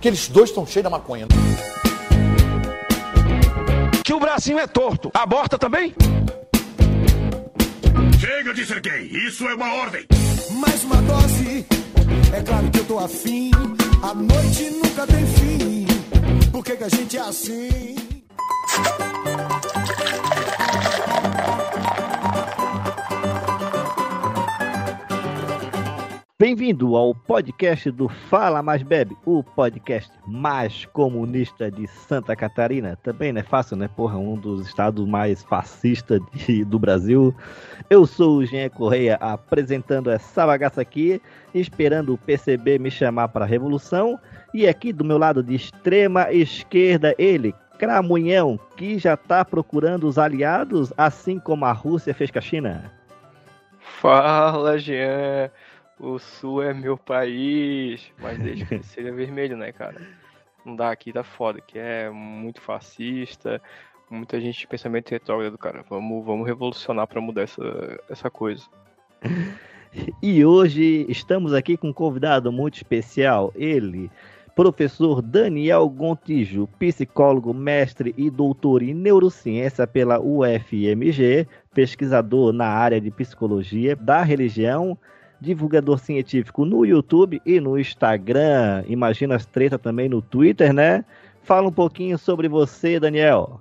que eles dois estão cheios da maconha. Que o bracinho é torto. Aborta também? Chega de ser gay, isso é uma ordem. Mais uma dose, é claro que eu tô afim. A noite nunca tem fim. Por que, que a gente é assim? Bem-vindo ao podcast do Fala Mais Bebe, o podcast mais comunista de Santa Catarina. Também não é fácil, né? Porra, um dos estados mais fascistas do Brasil. Eu sou o Jean Correia apresentando essa bagaça aqui, esperando o PCB me chamar para a revolução. E aqui do meu lado de extrema esquerda, ele, Cramunhão, que já tá procurando os aliados, assim como a Rússia fez com a China. Fala, Jean. O Sul é meu país. Mas desde que seja vermelho, né, cara? Não dá aqui, tá foda. Que é muito fascista. Muita gente de pensamento retrógrado, cara. Vamos, vamos revolucionar pra mudar essa, essa coisa. E hoje estamos aqui com um convidado muito especial, ele, professor Daniel Gontijo, psicólogo, mestre e doutor em neurociência pela UFMG, pesquisador na área de psicologia da religião, divulgador científico no YouTube e no Instagram, imagina as tretas também no Twitter, né? Fala um pouquinho sobre você, Daniel.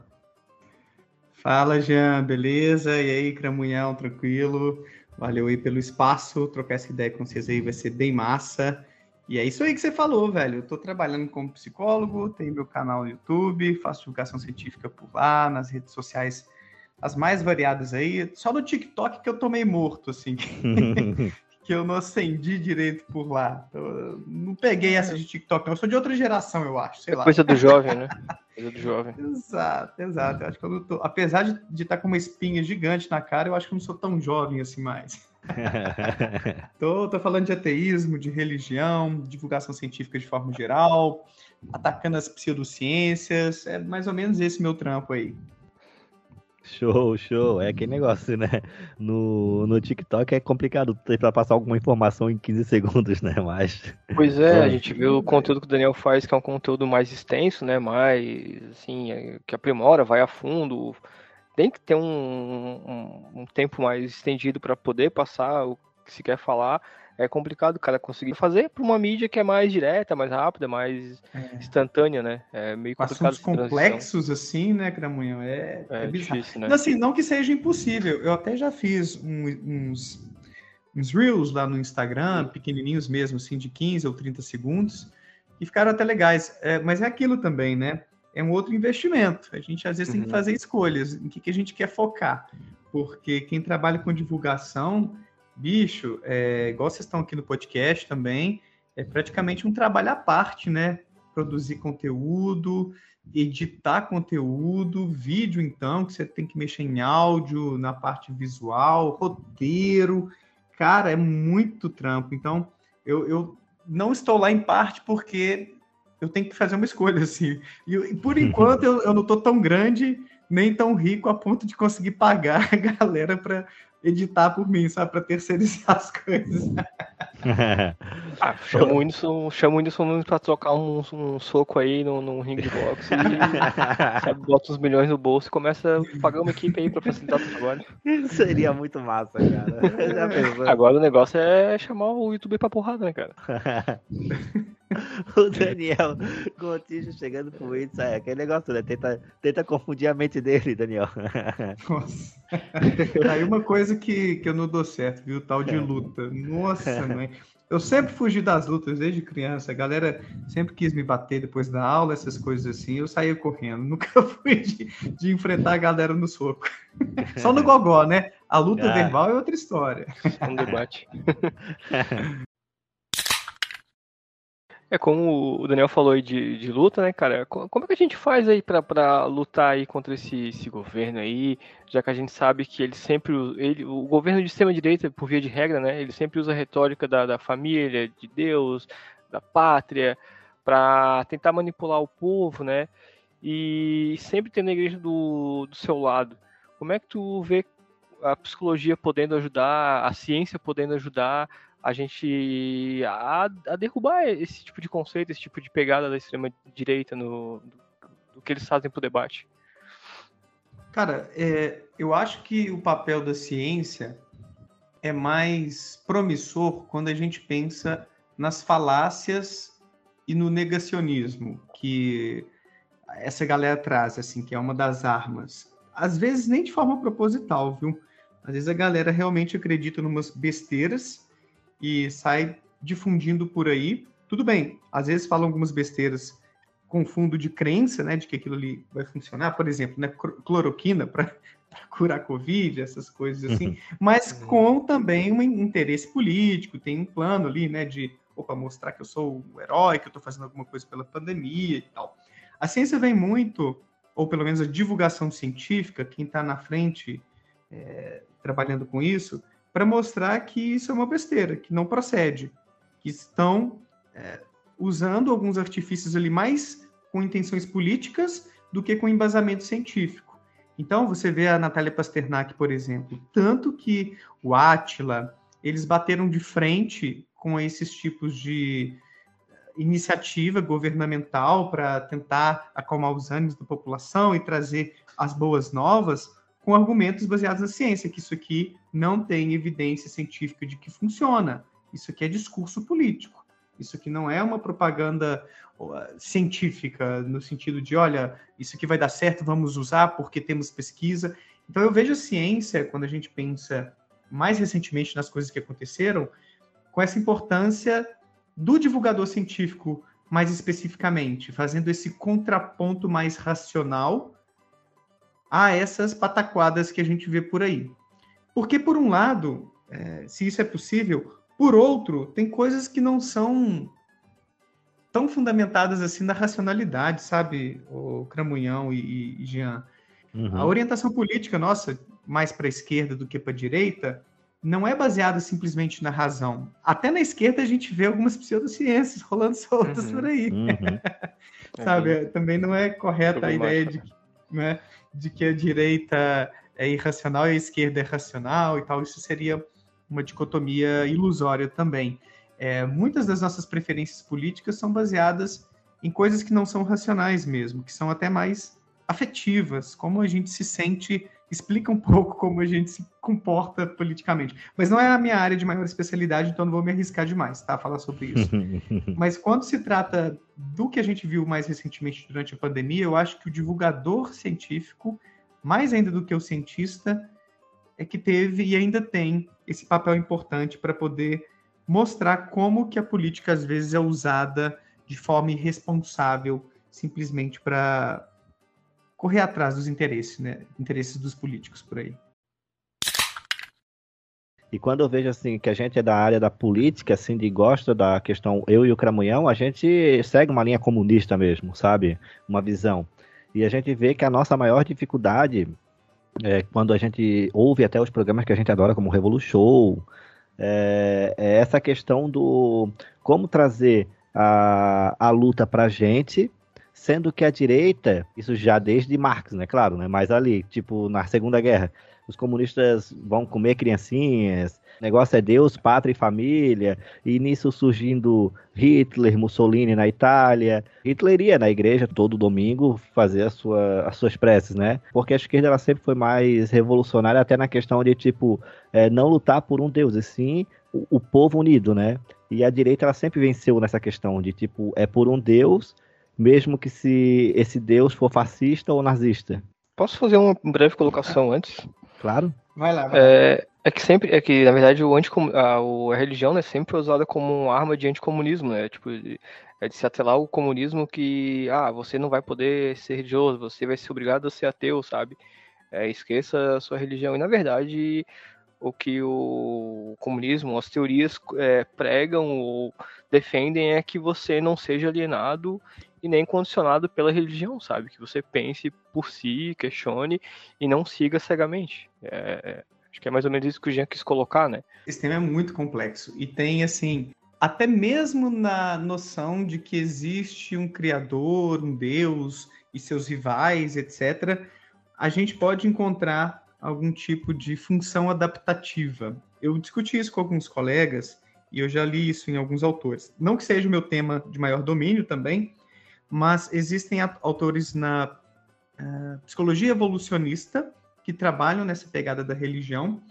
Fala, Jean, beleza? E aí, Cramunhão, tranquilo? Valeu aí pelo espaço, trocar essa ideia com vocês aí vai ser bem massa. E é isso aí que você falou, velho. Eu tô trabalhando como psicólogo, tenho meu canal no YouTube, faço divulgação científica por lá, nas redes sociais as mais variadas aí. Só no TikTok que eu tô meio morto, assim, que eu não acendi direito por lá. Eu não peguei essa de TikTok, não. Eu sou de outra geração, eu acho, sei É lá. coisa do jovem, né? Coisa do jovem. Exato, exato. Eu acho que eu não tô... Apesar de estar com uma espinha gigante na cara, eu acho que eu não sou tão jovem assim mais. tô, tô falando de ateísmo, de religião, divulgação científica de forma geral, atacando as pseudociências. É mais ou menos esse meu trampo aí. Show, show. É aquele negócio, né? No, no TikTok é complicado ter pra passar alguma informação em 15 segundos, né? Mas. Pois é, a gente vê o conteúdo que o Daniel faz, que é um conteúdo mais extenso, né? Mais, assim, é, que aprimora, vai a fundo. Tem que ter um, um, um tempo mais estendido para poder passar o que se quer falar. É complicado o cara conseguir fazer para uma mídia que é mais direta, mais rápida, mais instantânea, né? É meio Com complicado assuntos complexos assim, né, Cramunhão? É, É é bizarro. difícil, né? Não, Assim, não que seja impossível. Eu até já fiz um- uns, uns reels lá no Instagram, pequenininhos mesmo, assim, de 15 ou 30 segundos, e ficaram até legais. É, mas é aquilo também, né? É um outro investimento. A gente às vezes tem que Uhum. fazer escolhas em que, que a gente quer focar. Porque quem trabalha com divulgação, bicho, é, igual vocês estão aqui no podcast também, é praticamente um trabalho à parte, né? Produzir conteúdo, editar conteúdo, vídeo então, que você tem que mexer em áudio, na parte visual, roteiro. Cara, é muito trampo. Então, eu, eu não estou lá em parte porque eu tenho que fazer uma escolha, assim. E, por enquanto eu, eu não estou tão grande, nem tão rico a ponto de conseguir pagar a galera para editar por mim, sabe? Para terceirizar as coisas. Ah, chama o Whindersson, chama o Whindersson pra trocar um, um soco aí no, num ringue de boxe e sabe, bota uns milhões no bolso e começa a pagar uma equipe aí pra facilitar o trabalho. Seria muito massa, cara. Agora o negócio é chamar o youtuber pra porrada, né, cara? o Daniel Gontijo chegando pro Whindersson, é aquele negócio, né? Tenta, tenta confundir a mente dele, Daniel. Nossa. Aí uma coisa que, que eu não dou certo, viu? Tal de luta. Nossa, mãe. Eu sempre fugi das lutas desde criança. A galera sempre quis me bater depois da aula, essas coisas assim. Eu saía correndo. Nunca fui de, de enfrentar a galera no soco. Só no gogó, né? A luta Ah. verbal é outra história. É um debate. É como o Daniel falou aí de, de luta, né, cara? Co- Como é que a gente faz aí pra lutar aí contra esse, esse governo aí, já que a gente sabe que ele sempre, ele, o governo de extrema-direita, por via de regra, né, ele sempre usa a retórica da, da família, de Deus, da pátria, pra tentar manipular o povo, né, e sempre tendo a igreja do, do seu lado. Como é que tu vê a psicologia podendo ajudar, a ciência podendo ajudar a gente a, a, derrubar esse tipo de conceito, esse tipo de pegada da extrema direita no do, do que eles fazem para o debate? Cara, é, eu acho que o papel da ciência é mais promissor quando a gente pensa nas falácias e no negacionismo que essa galera traz, assim, que é uma das armas. Às vezes nem de forma proposital, viu? Às vezes a galera realmente acredita numas besteiras e sai difundindo por aí. Tudo bem, às vezes falam algumas besteiras com fundo de crença, né, de que aquilo ali vai funcionar, por exemplo, né, cloroquina para curar Covid, essas coisas assim, uhum. mas com também um interesse político, tem um plano ali, né, de opa, mostrar que eu sou o herói, que eu estou fazendo alguma coisa pela pandemia e tal. A ciência vem muito, ou pelo menos a divulgação científica, quem está na frente é, trabalhando com isso, para mostrar que isso é uma besteira, que não procede, que estão é, usando alguns artifícios ali mais com intenções políticas do que com embasamento científico. Então, você vê a Natália Pasternak, por exemplo, tanto que o Átila, eles bateram de frente com esses tipos de iniciativa governamental para tentar acalmar os ânimos da população e trazer as boas novas, com argumentos baseados na ciência, que isso aqui não tem evidência científica de que funciona. Isso aqui é discurso político. Isso aqui não é uma propaganda científica, no sentido de, olha, isso aqui vai dar certo, vamos usar porque temos pesquisa. Então, eu vejo a ciência, quando a gente pensa mais recentemente nas coisas que aconteceram, com essa importância do divulgador científico mais especificamente, fazendo esse contraponto mais racional a essas pataquadas que a gente vê por aí. Porque, por um lado, é, se isso é possível, por outro, tem coisas que não são tão fundamentadas assim na racionalidade, sabe, o Cramunhão e, e Jean. Uhum. A orientação política nossa, mais para a esquerda do que para a direita, não é baseada simplesmente na razão. Até na esquerda a gente vê algumas pseudociências rolando soltas uhum. por aí. Uhum. sabe, é, também não é correta a ideia de, né, de que a direita é irracional e a esquerda é racional e tal, isso seria uma dicotomia ilusória também. É, muitas das nossas preferências políticas são baseadas em coisas que não são racionais mesmo, que são até mais afetivas, como a gente se sente, explica um pouco como a gente se comporta politicamente. Mas não é a minha área de maior especialidade, então não vou me arriscar demais, tá? Falar sobre isso. Mas quando se trata do que a gente viu mais recentemente durante a pandemia, eu acho que o divulgador científico, mais ainda do que o cientista, é que teve e ainda tem esse papel importante para poder mostrar como que a política às vezes é usada de forma irresponsável, simplesmente para correr atrás dos interesses, né? Interesses dos políticos por aí. E quando eu vejo assim que a gente é da área da política, assim, de gosta da questão eu e o Cramunhão, a gente segue uma linha comunista mesmo, sabe? Uma visão. E a gente vê que a nossa maior dificuldade é quando a gente ouve até os programas que a gente adora, como Revolu Show, é, é essa questão do como trazer a, a luta pra gente Sendo que a direita, isso já desde Marx, né? Claro, né? Mas ali, tipo, na Segunda Guerra, os comunistas vão comer criancinhas, negócio é Deus, pátria e família, e nisso surgindo Hitler, Mussolini na Itália. Hitler ia na igreja todo domingo fazer sua, as suas preces, né? Porque a esquerda ela sempre foi mais revolucionária, até na questão de, tipo, é, não lutar por um Deus, e sim o, o povo unido, né? E a direita ela sempre venceu nessa questão de, tipo, é por um Deus mesmo que se esse Deus for fascista ou nazista. Posso fazer uma breve colocação antes? Claro. Vai lá. Vai é, é, que sempre, é que na verdade o anticom, a, a religião é sempre usada como uma arma de anticomunismo, né? Tipo, é de se atrelar o comunismo que, ah, você não vai poder ser religioso, você vai ser obrigado a ser ateu, sabe? É, esqueça a sua religião. E na verdade, o que o comunismo, as teorias é, pregam ou defendem é que você não seja alienado e nem condicionado pela religião, sabe? Que você pense por si, questione e não siga cegamente. É, é, acho que é mais ou menos isso que o Jean quis colocar, né? Esse tema é muito complexo e tem, assim, até mesmo na noção de que existe um criador, um deus e seus rivais, etc., a gente pode encontrar algum tipo de função adaptativa. Eu discuti isso com alguns colegas E eu já li isso em alguns autores. Não que seja o meu tema de maior domínio também, mas existem autores na uh, psicologia evolucionista que trabalham nessa pegada da religião,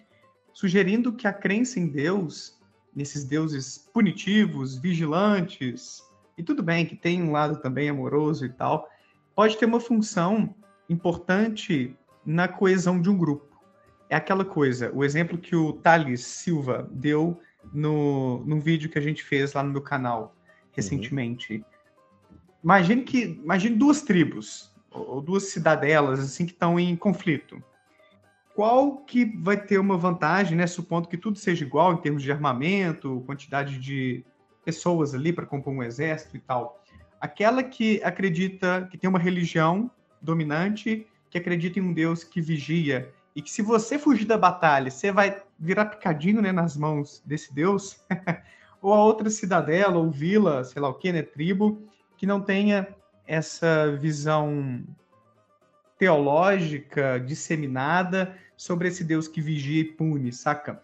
sugerindo que a crença em Deus, nesses deuses punitivos, vigilantes, e tudo bem que tem um lado também amoroso e tal, pode ter uma função importante na coesão de um grupo. É aquela coisa, o exemplo que o Thales Silva deu no, no vídeo que a gente fez lá no meu canal recentemente. Uhum. Imagine que imagine duas tribos ou duas cidadelas assim que estão em conflito. Qual que vai ter uma vantagem, né, supondo que tudo seja igual em termos de armamento, quantidade de pessoas ali para compor um exército e tal? Aquela que acredita que tem uma religião dominante, que acredita em um Deus que vigia e que se você fugir da batalha, você vai virar picadinho né, nas mãos desse Deus, ou a outra cidadela ou vila, sei lá o que, né, tribo, que não tenha essa visão teológica disseminada sobre esse Deus que vigia e pune, saca?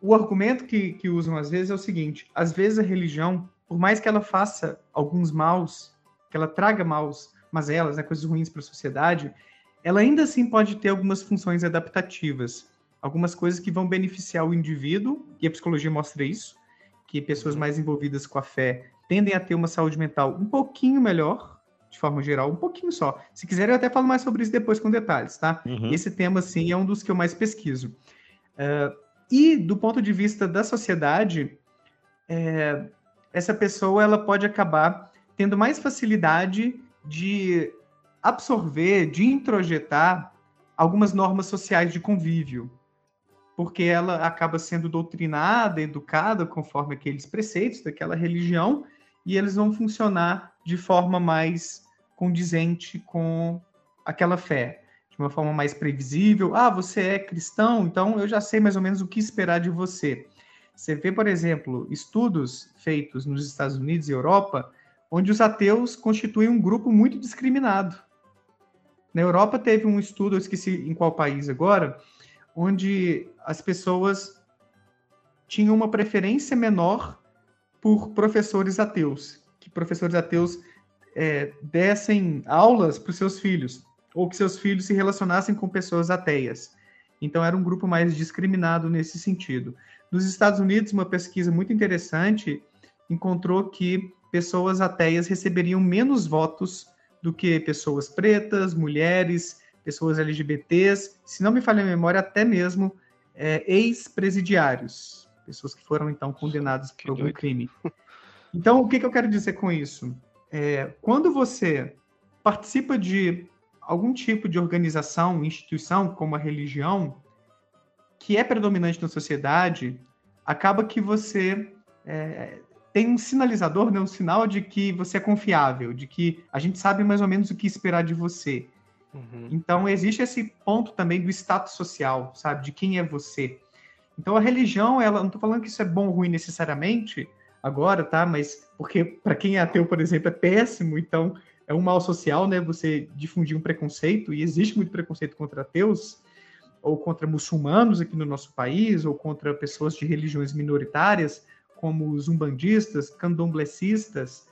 O argumento que, que usam às vezes é o seguinte: às vezes a religião, por mais que ela faça alguns maus, que ela traga maus, mas elas, né, coisas ruins para a sociedade, ela ainda assim pode ter algumas funções adaptativas, algumas coisas que vão beneficiar o indivíduo, e a psicologia mostra isso, que pessoas mais envolvidas com a fé tendem a ter uma saúde mental um pouquinho melhor, de forma geral, um pouquinho só. Se quiserem, eu até falo mais sobre isso depois com detalhes, tá? Uhum. Esse tema, sim, é um dos que eu mais pesquiso. Uh, e, do ponto de vista da sociedade, é, essa pessoa ela pode acabar tendo mais facilidade de absorver, de introjetar algumas normas sociais de convívio, porque ela acaba sendo doutrinada, educada conforme aqueles preceitos daquela religião, e eles vão funcionar de forma mais condizente com aquela fé, de uma forma mais previsível. Ah, você é cristão, então eu já sei mais ou menos o que esperar de você. Você vê, por exemplo, estudos feitos nos Estados Unidos e Europa, onde os ateus constituem um grupo muito discriminado. Na Europa teve um estudo, eu esqueci em qual país agora, onde as pessoas tinham uma preferência menor por professores ateus, que professores ateus é, dessem aulas para os seus filhos, ou que seus filhos se relacionassem com pessoas ateias. Então era um grupo mais discriminado nesse sentido. Nos Estados Unidos, uma pesquisa muito interessante encontrou que pessoas ateias receberiam menos votos do que pessoas pretas, mulheres, pessoas LGBTs, se não me falha a memória, até mesmo é, ex-presidiários pessoas que foram então condenadas por algum crime. Então, o que, que eu quero dizer com isso? É, quando você participa de algum tipo de organização, instituição, como a religião, que é predominante na sociedade, acaba que você é, tem um sinalizador, né, um sinal de que você é confiável, de que a gente sabe mais ou menos o que esperar de você. Uhum. Então, existe esse ponto também do status social, sabe? De quem é você. Então a religião, ela não estou falando que isso é bom ou ruim necessariamente agora, tá? Mas porque para quem é ateu, por exemplo, é péssimo, então é um mal social, né? Você difundir um preconceito e existe muito preconceito contra ateus ou contra muçulmanos aqui no nosso país ou contra pessoas de religiões minoritárias, como os umbandistas, candomblecistas.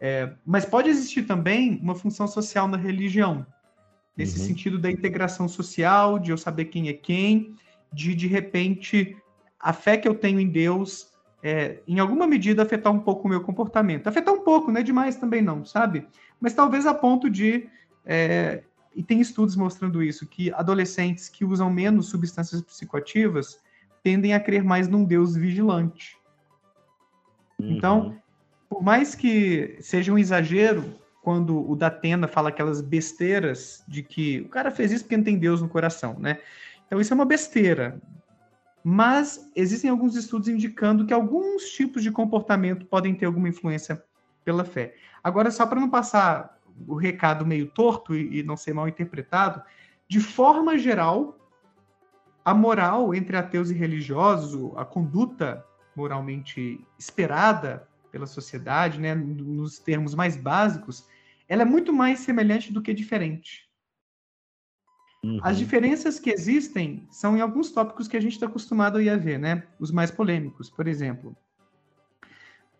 É, mas pode existir também uma função social na religião, nesse uhum. sentido da integração social, de eu saber quem é quem de de repente a fé que eu tenho em Deus é, em alguma medida afetar um pouco o meu comportamento. Afetar um pouco, não é demais também não, sabe? Mas talvez a ponto de é, e tem estudos mostrando isso que adolescentes que usam menos substâncias psicoativas tendem a crer mais num Deus vigilante. Uhum. Então, por mais que seja um exagero quando o Datena fala aquelas besteiras de que o cara fez isso porque não tem Deus no coração, né? Então, isso é uma besteira. Mas existem alguns estudos indicando que alguns tipos de comportamento podem ter alguma influência pela fé. Agora, só para não passar o recado meio torto e, não ser mal interpretado, de forma geral, a moral entre ateus e religiosos, a conduta moralmente esperada pela sociedade, né, nos termos mais básicos, ela é muito mais semelhante do que diferente. Uhum. As diferenças que existem são em alguns tópicos que a gente está acostumado a ver, né? Os mais polêmicos, por exemplo.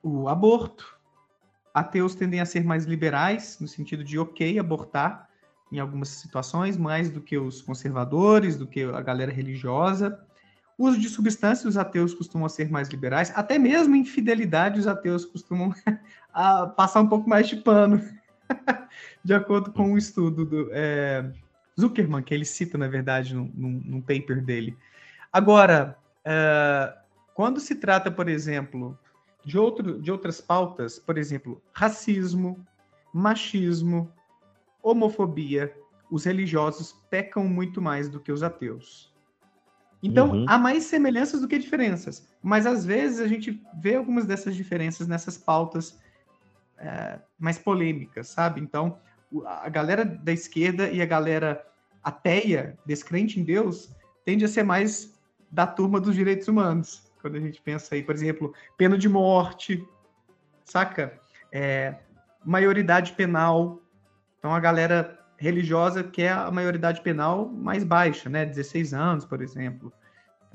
o aborto. Ateus tendem a ser mais liberais, no sentido de ok abortar em algumas situações, mais do que os conservadores, do que a galera religiosa. O uso de substâncias, os ateus costumam ser mais liberais. Até mesmo em fidelidade, os ateus costumam passar um pouco mais de pano. de acordo com um estudo do é, Zuckerman, que ele cita, na verdade, num, num paper dele. Agora, é, quando se trata, por exemplo, de, outro, de outras pautas, por exemplo, racismo, machismo, homofobia, os religiosos pecam muito mais do que os ateus. Então, uhum. há mais semelhanças do que diferenças. Mas, às vezes, a gente vê algumas dessas diferenças nessas pautas é, mais polêmicas, sabe? Então, a galera da esquerda e a galera ateia, descrente em Deus, tende a ser mais da turma dos direitos humanos. Quando a gente pensa aí, por exemplo, pena de morte, saca? É, maioridade penal. Então, a galera religiosa quer a maioridade penal mais baixa, né? 16 anos, por exemplo.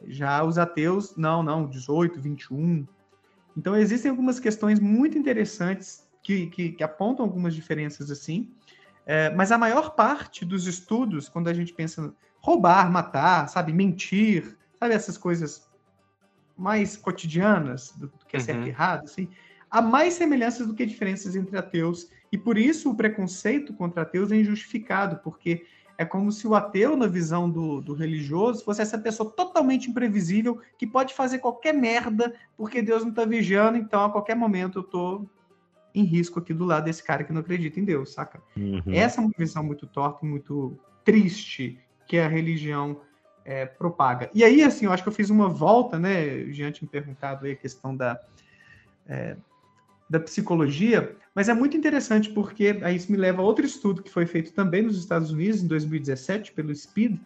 Já os ateus, não, não, 18, 21. Então, existem algumas questões muito interessantes que, que, que apontam algumas diferenças assim. É, mas a maior parte dos estudos, quando a gente pensa roubar, matar, sabe, mentir, sabe, essas coisas mais cotidianas do, do que é certo uhum. e errado, assim, há mais semelhanças do que diferenças entre ateus e por isso o preconceito contra ateus é injustificado, porque é como se o ateu, na visão do, do, religioso, fosse essa pessoa totalmente imprevisível que pode fazer qualquer merda porque Deus não está vigiando, então a qualquer momento eu estou em risco aqui do lado desse cara que não acredita em Deus, saca? Uhum. Essa é uma visão muito torta e muito triste que a religião é, propaga. E aí, assim, eu acho que eu fiz uma volta, né? O Jean tinha perguntado aí a questão da. É, da psicologia, mas é muito interessante porque aí isso me leva a outro estudo que foi feito também nos Estados Unidos em 2017 pelo SPID,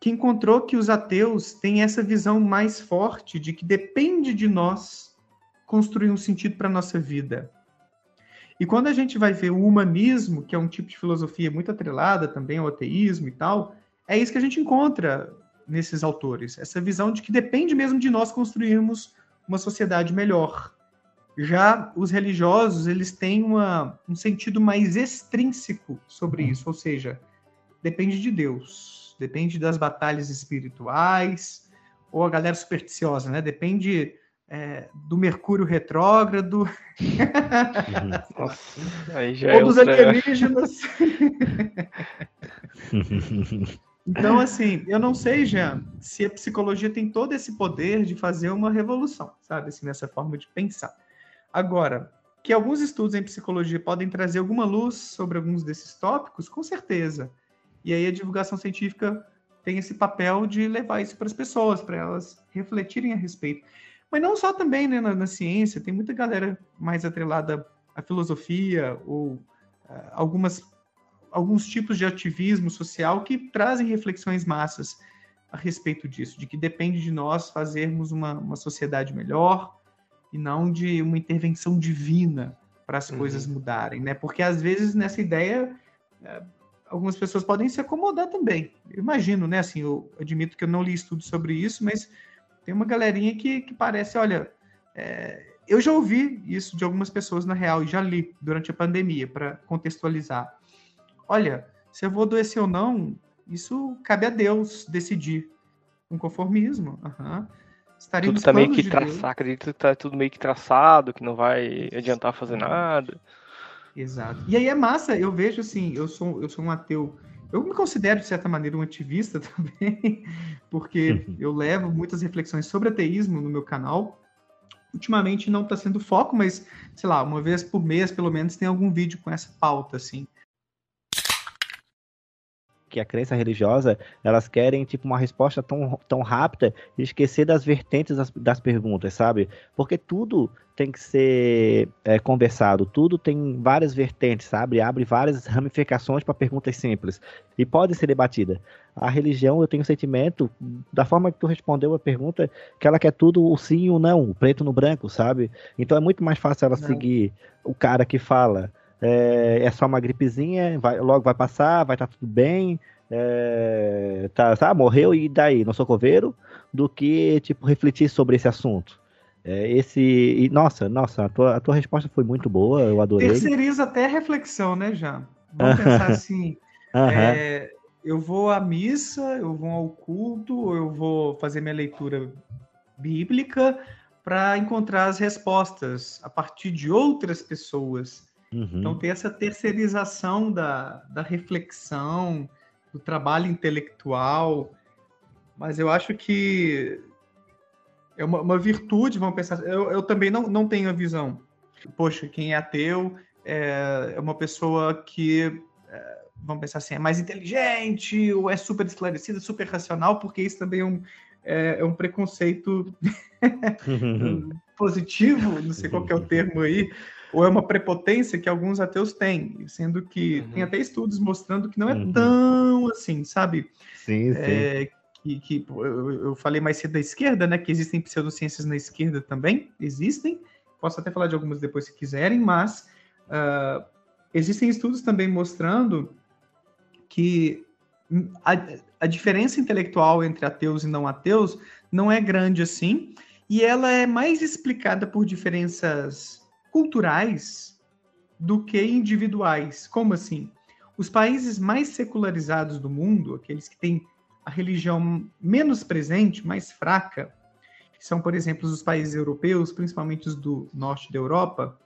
que encontrou que os ateus têm essa visão mais forte de que depende de nós construir um sentido para a nossa vida. E quando a gente vai ver o humanismo, que é um tipo de filosofia muito atrelada também ao ateísmo e tal, é isso que a gente encontra nesses autores, essa visão de que depende mesmo de nós construirmos uma sociedade melhor. Já os religiosos, eles têm uma, um sentido mais extrínseco sobre uhum. isso, ou seja, depende de Deus, depende das batalhas espirituais, ou a galera supersticiosa, né? Depende é, do Mercúrio retrógrado, uhum. Nossa, já ou é dos alienígenas. Então, assim, eu não sei, Jean, se a psicologia tem todo esse poder de fazer uma revolução, sabe? Assim, nessa forma de pensar. Agora, que alguns estudos em psicologia podem trazer alguma luz sobre alguns desses tópicos, com certeza. E aí a divulgação científica tem esse papel de levar isso para as pessoas, para elas refletirem a respeito. Mas não só também né, na, na ciência, tem muita galera mais atrelada à filosofia ou uh, algumas, alguns tipos de ativismo social que trazem reflexões massas a respeito disso, de que depende de nós fazermos uma, uma sociedade melhor, e não de uma intervenção divina para as uhum. coisas mudarem, né? Porque às vezes nessa ideia é, algumas pessoas podem se acomodar também. Eu imagino, né? Assim, eu admito que eu não li estudo sobre isso, mas tem uma galerinha que, que parece, olha, é, eu já ouvi isso de algumas pessoas na real e já li durante a pandemia para contextualizar. Olha, se eu vou adoecer ou não, isso cabe a Deus decidir. Um conformismo. Uhum tudo tá meio que de traçado, acredito que tá tudo meio que traçado, que não vai adiantar fazer nada. Exato. E aí é massa, eu vejo assim, eu sou, eu sou um ateu, eu me considero de certa maneira um ativista também, porque uhum. eu levo muitas reflexões sobre ateísmo no meu canal. Ultimamente não está sendo foco, mas sei lá, uma vez por mês pelo menos tem algum vídeo com essa pauta assim que a crença religiosa, elas querem tipo uma resposta tão, tão rápida e esquecer das vertentes das, das perguntas, sabe? Porque tudo tem que ser é, conversado, tudo tem várias vertentes, sabe? Abre várias ramificações para perguntas simples e pode ser debatida. A religião, eu tenho o sentimento, da forma que tu respondeu a pergunta, que ela quer tudo o sim e o não, o preto no branco, sabe? Então é muito mais fácil ela não. seguir o cara que fala é, é só uma gripezinha, vai, logo vai passar, vai estar tá tudo bem, é, tá, tá, morreu e daí, não sou coveiro, do que, tipo, refletir sobre esse assunto. É, esse. E, nossa, nossa, a tua, a tua resposta foi muito boa, eu adorei. Terceiriza até a reflexão, né, já? Vamos pensar assim. é, eu vou à missa, eu vou ao culto, eu vou fazer minha leitura bíblica para encontrar as respostas a partir de outras pessoas. Uhum. Então, tem essa terceirização da, da reflexão, do trabalho intelectual. Mas eu acho que é uma, uma virtude, vamos pensar. Eu, eu também não, não tenho a visão. Poxa, quem é ateu é, é uma pessoa que, é, vamos pensar assim, é mais inteligente, ou é super esclarecida, super racional, porque isso também é um, é, é um preconceito positivo, não sei qual é o termo aí, ou é uma prepotência que alguns ateus têm, sendo que uhum. tem até estudos mostrando que não é uhum. tão assim, sabe? Sim, sim. É, que, que eu, eu, falei mais cedo da esquerda, né? Que existem pseudociências na esquerda também, existem. Posso até falar de algumas depois se quiserem, mas uh, existem estudos também mostrando que a, a diferença intelectual entre ateus e não ateus não é grande assim, e ela é mais explicada por diferenças culturais do que individuais. Como assim? Os países mais secularizados do mundo, aqueles que têm a religião menos presente, mais fraca, são, por exemplo, os países europeus, principalmente os do norte da Europa.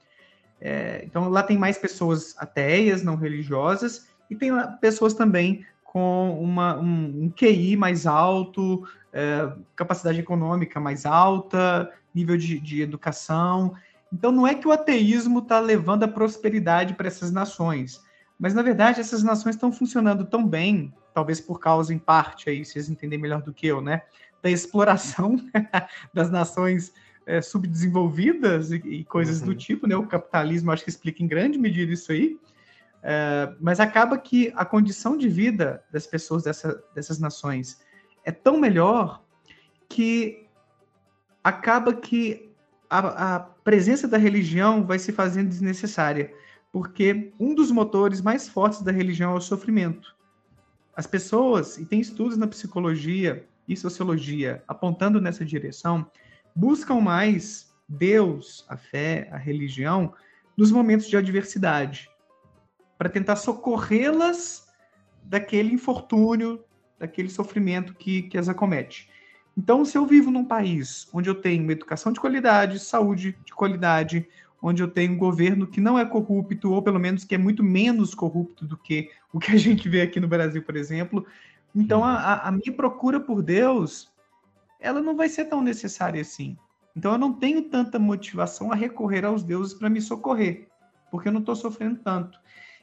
É, então, lá tem mais pessoas ateias, não religiosas, e tem pessoas também com uma, um, um QI mais alto, é, capacidade econômica mais alta, nível de, de educação. Então, não é que o ateísmo está levando a prosperidade para essas nações, mas, na verdade, essas nações estão funcionando tão bem talvez por causa, em parte, aí, vocês entendem melhor do que eu, né? Da exploração das nações é, subdesenvolvidas e, e coisas uhum. do tipo, né? O capitalismo acho que explica em grande medida isso aí. É, mas acaba que a condição de vida das pessoas dessa, dessas nações é tão melhor que acaba que a, a presença da religião vai se fazendo desnecessária, porque um dos motores mais fortes da religião é o sofrimento. As pessoas, e tem estudos na psicologia e sociologia apontando nessa direção, buscam mais Deus, a fé, a religião, nos momentos de adversidade, para tentar socorrê-las daquele infortúnio, daquele sofrimento que, que as acomete. Então, se eu vivo num país onde eu tenho uma educação de qualidade, saúde de qualidade, onde eu tenho um governo que não é corrupto, ou pelo menos que é muito menos corrupto do que o que a gente vê aqui no Brasil, por exemplo. Então, a, a minha procura por Deus, ela não vai ser tão necessária assim. Então, eu não tenho tanta motivação a recorrer aos deuses para me socorrer, porque eu não estou sofrendo tanto.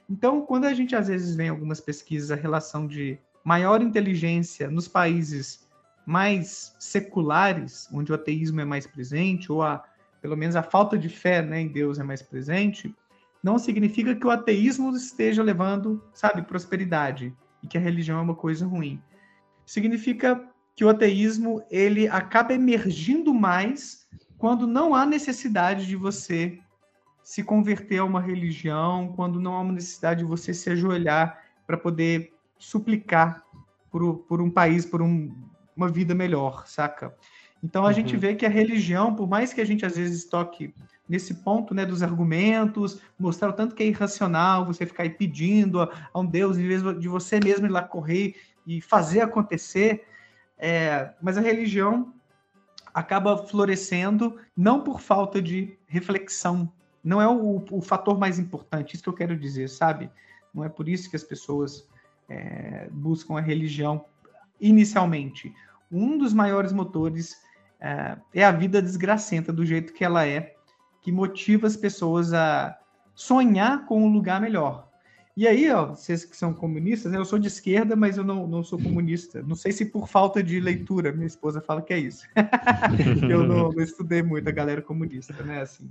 Então, quando a gente às vezes vê em algumas pesquisas a relação de maior inteligência nos países mais seculares, onde o ateísmo é mais presente, ou a pelo menos a falta de fé né, em Deus é mais presente, não significa que o ateísmo esteja levando, sabe, prosperidade e que a religião é uma coisa ruim. Significa que o ateísmo ele acaba emergindo mais quando não há necessidade de você se converter a uma religião, quando não há uma necessidade de você se ajoelhar para poder suplicar por, por um país, por um, uma vida melhor, saca? Então a uhum. gente vê que a religião, por mais que a gente às vezes toque nesse ponto né, dos argumentos, mostrar o tanto que é irracional você ficar aí pedindo a, a um Deus em vez de você mesmo ir lá correr e fazer acontecer, é, mas a religião acaba florescendo não por falta de reflexão, não é o, o, fator mais importante, isso que eu quero dizer, sabe? Não é por isso que as pessoas é, buscam a religião inicialmente. Um dos maiores motores é, é a vida desgracenta do jeito que ela é, que motiva as pessoas a sonhar com um lugar melhor. E aí, ó, vocês que são comunistas, né, eu sou de esquerda, mas eu não, não sou comunista. Não sei se por falta de leitura, minha esposa fala que é isso. eu não, não, estudei muito a galera comunista, né? Assim,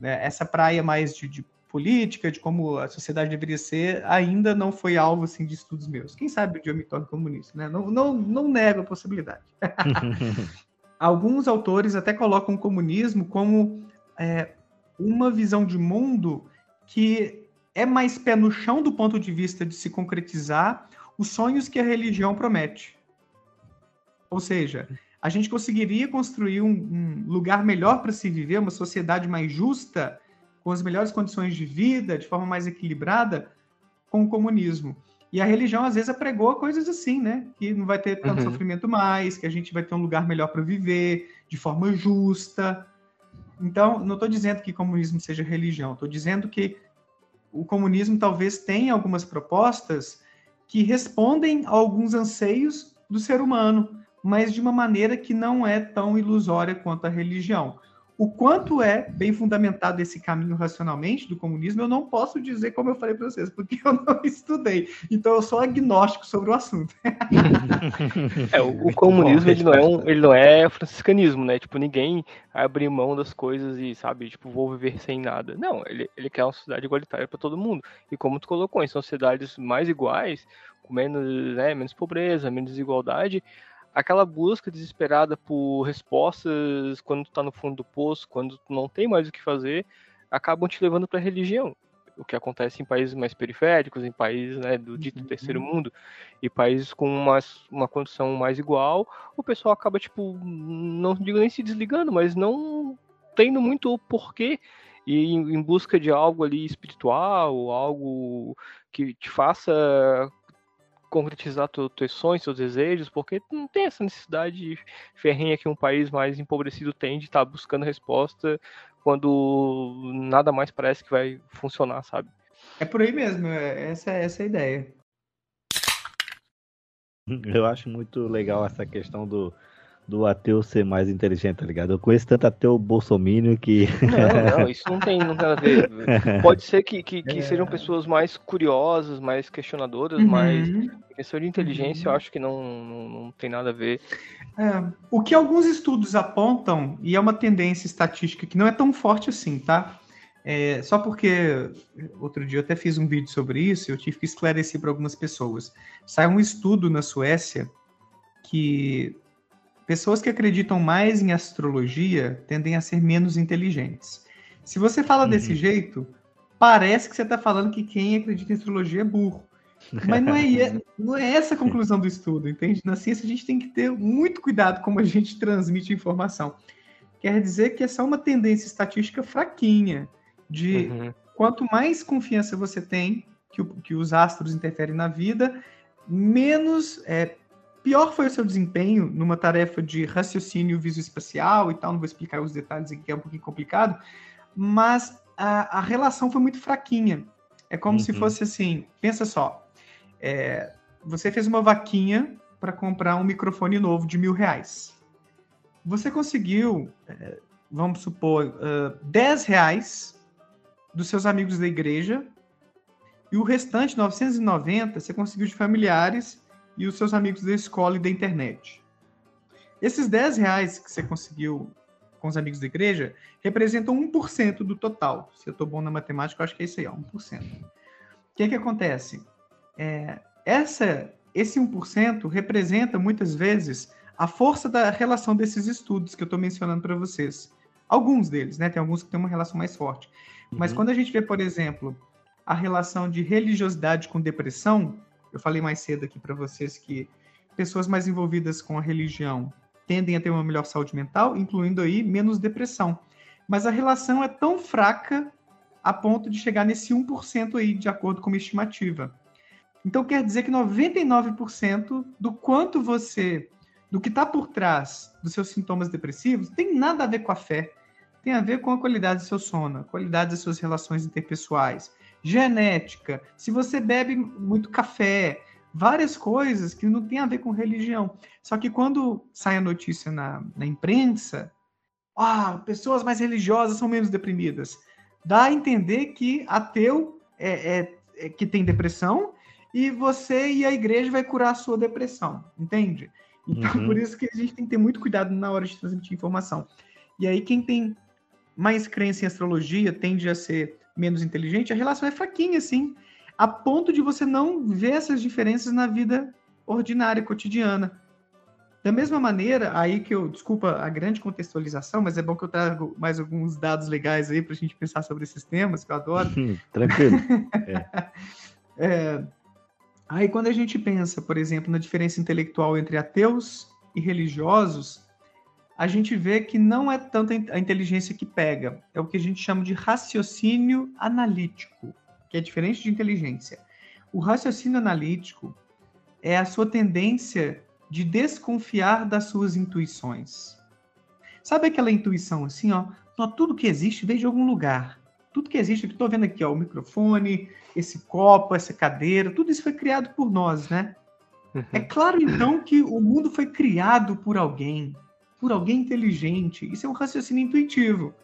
né, essa praia mais de, de, política, de como a sociedade deveria ser, ainda não foi alvo assim, de estudos meus. Quem sabe o dia eu me torne comunista, né? Não, não, não nego a possibilidade. alguns autores até colocam o comunismo como é, uma visão de mundo que é mais pé no chão do ponto de vista de se concretizar os sonhos que a religião promete. Ou seja, a gente conseguiria construir um, um lugar melhor para se viver, uma sociedade mais justa, com as melhores condições de vida, de forma mais equilibrada, com o comunismo. E a religião, às vezes, apregou coisas assim, né? Que não vai ter tanto uhum. sofrimento mais, que a gente vai ter um lugar melhor para viver, de forma justa. Então, não estou dizendo que comunismo seja religião, estou dizendo que o comunismo talvez tenha algumas propostas que respondem a alguns anseios do ser humano, mas de uma maneira que não é tão ilusória quanto a religião. O quanto é bem fundamentado esse caminho racionalmente do comunismo, eu não posso dizer, como eu falei para vocês, porque eu não estudei. Então eu sou agnóstico sobre o assunto. é, o, o comunismo ele não, é um, ele não é franciscanismo, né? Tipo, ninguém abre mão das coisas e, sabe, tipo, vou viver sem nada. Não, ele, ele quer uma sociedade igualitária para todo mundo. E como tu colocou, em sociedades mais iguais, com menos, né, menos pobreza, menos desigualdade, aquela busca desesperada por respostas quando tu tá no fundo do poço, quando tu não tem mais o que fazer, acabam te levando para a religião. O que acontece em países mais periféricos, em países né, do dito uhum. terceiro mundo, e países com uma, uma condição mais igual, o pessoal acaba, tipo, não digo nem se desligando, mas não tendo muito o porquê e em, em busca de algo ali espiritual, algo que te faça concretizar tu, tuas sonhos, seus desejos, porque não tem essa necessidade ferrenha que um país mais empobrecido tem de estar tá buscando resposta quando nada mais parece que vai funcionar, sabe? É por aí mesmo, é, essa, essa é a ideia. Eu acho muito legal essa questão do, do ateu ser mais inteligente, tá ligado? Eu conheço tanto ateu bolsomínio que. Não, não, isso não tem, não tem nada a ver. Pode ser que, que, que é. sejam pessoas mais curiosas, mais questionadoras, uhum. mas questão de inteligência uhum. eu acho que não, não, não tem nada a ver. É, o que alguns estudos apontam, e é uma tendência estatística que não é tão forte assim, tá? É, só porque outro dia eu até fiz um vídeo sobre isso, eu tive que esclarecer para algumas pessoas. Saiu um estudo na Suécia que pessoas que acreditam mais em astrologia tendem a ser menos inteligentes. Se você fala uhum. desse jeito, parece que você está falando que quem acredita em astrologia é burro. Mas não é, não é essa a conclusão do estudo, entende? Na ciência a gente tem que ter muito cuidado como a gente transmite informação. Quer dizer que é uma tendência estatística fraquinha, de uhum. quanto mais confiança você tem que, que os astros interferem na vida, menos é, pior foi o seu desempenho numa tarefa de raciocínio visoespacial e tal, não vou explicar os detalhes aqui, que é um pouquinho complicado, mas a, a relação foi muito fraquinha. É como uhum. se fosse assim, pensa só, é, você fez uma vaquinha para comprar um microfone novo de mil reais. Você conseguiu, é, vamos supor, uh, 10 reais dos seus amigos da igreja e o restante, 990, você conseguiu de familiares e os seus amigos da escola e da internet. Esses 10 reais que você conseguiu com os amigos da igreja representam 1% do total. Se eu estou bom na matemática, eu acho que é isso aí, ó, 1%. O que, que acontece? É, essa, esse 1% representa, muitas vezes, a força da relação desses estudos que eu estou mencionando para vocês. Alguns deles, né? Tem alguns que têm uma relação mais forte. Mas uhum. quando a gente vê, por exemplo, a relação de religiosidade com depressão, eu falei mais cedo aqui para vocês que pessoas mais envolvidas com a religião tendem a ter uma melhor saúde mental, incluindo aí menos depressão. Mas a relação é tão fraca a ponto de chegar nesse 1% aí, de acordo com uma estimativa. Então quer dizer que 99% do quanto você, do que está por trás dos seus sintomas depressivos, tem nada a ver com a fé. Tem a ver com a qualidade do seu sono, a qualidade das suas relações interpessoais, genética, se você bebe muito café, várias coisas que não tem a ver com religião. Só que quando sai a notícia na, na imprensa, ah, pessoas mais religiosas são menos deprimidas. Dá a entender que ateu é, é, é que tem depressão e você e a igreja vai curar a sua depressão, entende? Então, uhum. por isso que a gente tem que ter muito cuidado na hora de transmitir informação. E aí, quem tem mais crença em astrologia tende a ser menos inteligente, a relação é fraquinha, assim, a ponto de você não ver essas diferenças na vida ordinária, cotidiana. Da mesma maneira, aí que eu, desculpa a grande contextualização, mas é bom que eu trago mais alguns dados legais aí para a gente pensar sobre esses temas, que eu adoro. Tranquilo. É. é, aí quando a gente pensa, por exemplo, na diferença intelectual entre ateus e religiosos, a gente vê que não é tanto a inteligência que pega, é o que a gente chama de raciocínio analítico, que é diferente de inteligência. O raciocínio analítico é a sua tendência de desconfiar das suas intuições. Sabe aquela intuição assim, ó? Tudo que existe veio de algum lugar. Tudo que existe, que estou vendo aqui, ó, o microfone, esse copo, essa cadeira, tudo isso foi criado por nós, né? Uhum. É claro, então, que o mundo foi criado por alguém, por alguém inteligente. Isso é um raciocínio intuitivo.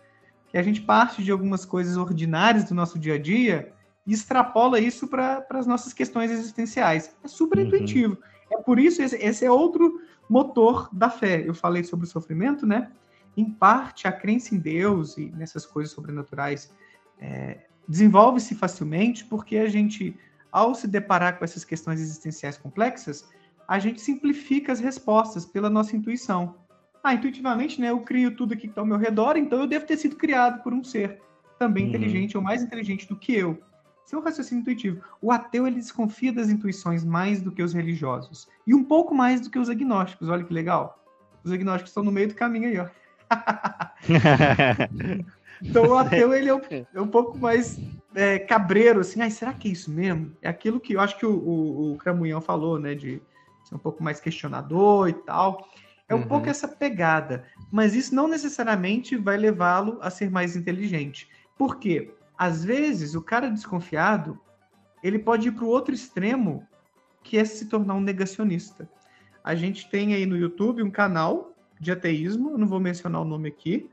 Que a gente parte de algumas coisas ordinárias do nosso dia a dia e extrapola isso para as nossas questões existenciais. É super uhum. intuitivo. É por isso, esse, esse é outro motor da fé. Eu falei sobre o sofrimento, né? Em parte, a crença em Deus e nessas coisas sobrenaturais é, desenvolve-se facilmente porque a gente, ao se deparar com essas questões existenciais complexas, a gente simplifica as respostas pela nossa intuição. Ah, intuitivamente, né, eu crio tudo aqui que está ao meu redor, então eu devo ter sido criado por um ser também uhum. inteligente ou mais inteligente do que eu. Isso é um raciocínio intuitivo. O ateu ele desconfia das intuições mais do que os religiosos e um pouco mais do que os agnósticos. Olha que legal. Os agnósticos estão no meio do caminho aí, ó. então o ateu ele é um, é um pouco mais é, cabreiro, assim. Ai, será que é isso mesmo? É aquilo que eu acho que o, o, o Cramunhão falou, né? De ser um pouco mais questionador e tal. É um uhum. pouco essa pegada. Mas isso não necessariamente vai levá-lo a ser mais inteligente. Por quê? Às vezes, o cara desconfiado, ele pode ir para o outro extremo, que é se tornar um negacionista. A gente tem aí no YouTube um canal de ateísmo, eu não vou mencionar o nome aqui.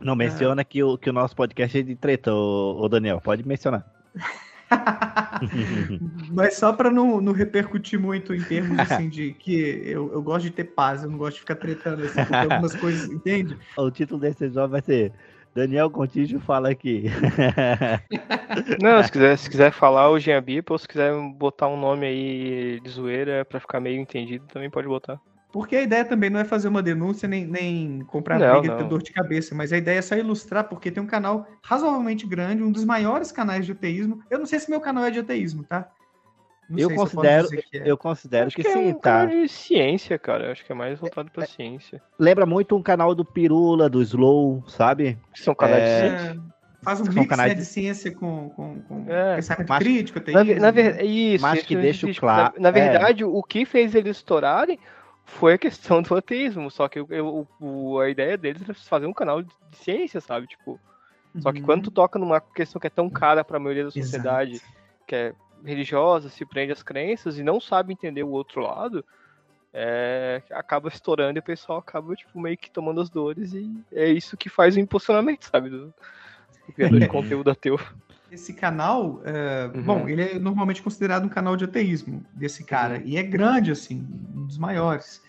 Não menciona é... que, o, que o nosso podcast é de treta, ô Daniel, pode mencionar. Mas só para não, não, repercutir muito em termos assim de que eu, eu gosto de ter paz, eu não gosto de ficar tretando assim, porque algumas coisas, entende? O título desse episódio vai ser Daniel Contígio fala aqui. não, se quiser, se quiser falar o Jean Bip, ou se quiser botar um nome aí de zoeira para ficar meio entendido, também pode botar. Porque a ideia também não é fazer uma denúncia nem, nem comprar não, briga e ter dor de cabeça, mas a ideia é só ilustrar, porque tem um canal razoavelmente grande, um dos maiores canais de ateísmo. Eu não sei se meu canal é de ateísmo, tá? Não eu considero, que é. eu considero que, que, é sim, é um tá. de ciência, cara. Acho que é mais voltado pra é, ciência. Lembra muito um canal do Pirula, do Slow, sabe? São canais é... de ciência. Faz um mix né, de ciência com, com, com é, pensamento mas, crítico, na, na ver, isso, mas isso, que deixa claro. Na, na verdade, o que fez eles estourarem foi a questão do ateísmo, só que eu, o, a ideia deles era fazer um canal de ciência, sabe? Tipo, uhum. só que quando tu uhum. toca numa questão que é tão cara para a maioria da sociedade, Exato. que é religiosa, se prende às crenças e não sabe entender o outro lado, é, acaba estourando e o pessoal acaba tipo meio que tomando as dores e é isso que faz o impulsionamento, sabe, do, do criador de conteúdo ateu. Esse canal, é, uhum. bom, ele é normalmente considerado um canal de ateísmo desse cara. Uhum. E é grande, assim, um dos maiores.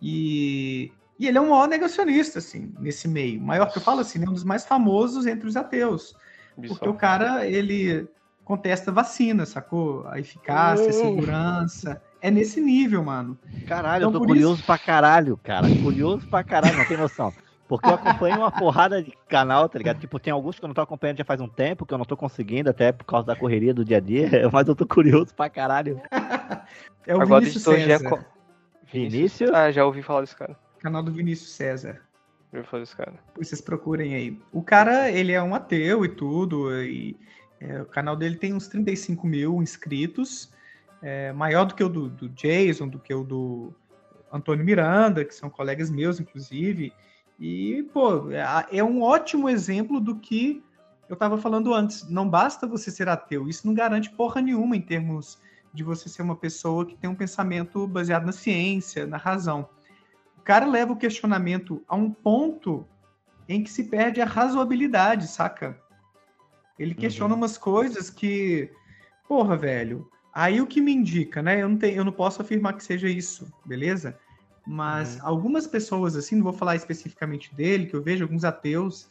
E, e ele é um maior negacionista, assim, nesse meio. Maior que eu falo assim, é um dos mais famosos entre os ateus. Porque o cara, ele contesta vacina, sacou? A eficácia, a segurança. É nesse nível, mano. Caralho, então, eu tô curioso isso... pra caralho, cara. Curioso pra caralho, não tem noção. Porque eu acompanho uma porrada de canal, tá ligado? Tipo, tem alguns que eu não tô acompanhando já faz um tempo, que eu não tô conseguindo, até por causa da correria do dia a dia, mas eu tô curioso pra caralho. é o Agora Vinícius César. Co... Vinícius? Ah, já ouvi falar desse cara. Canal do Vinícius César. Já ouvi falar desse cara. Vocês procurem aí. O cara, ele é um ateu e tudo, e é, o canal dele tem uns 35 mil inscritos, é, maior do que o do, do Jason, do que o do Antônio Miranda, que são colegas meus, inclusive. E, pô, é, é um ótimo exemplo do que eu estava falando antes. Não basta você ser ateu, isso não garante porra nenhuma em termos de você ser uma pessoa que tem um pensamento baseado na ciência, na razão. O cara leva o questionamento a um ponto em que se perde a razoabilidade, saca? Ele questiona uhum. umas coisas que, porra, velho. Aí o que me indica, né? Eu não, tenho, eu não posso afirmar que seja isso, beleza? Mas uhum. algumas pessoas, assim, não vou falar especificamente dele, que eu vejo alguns ateus,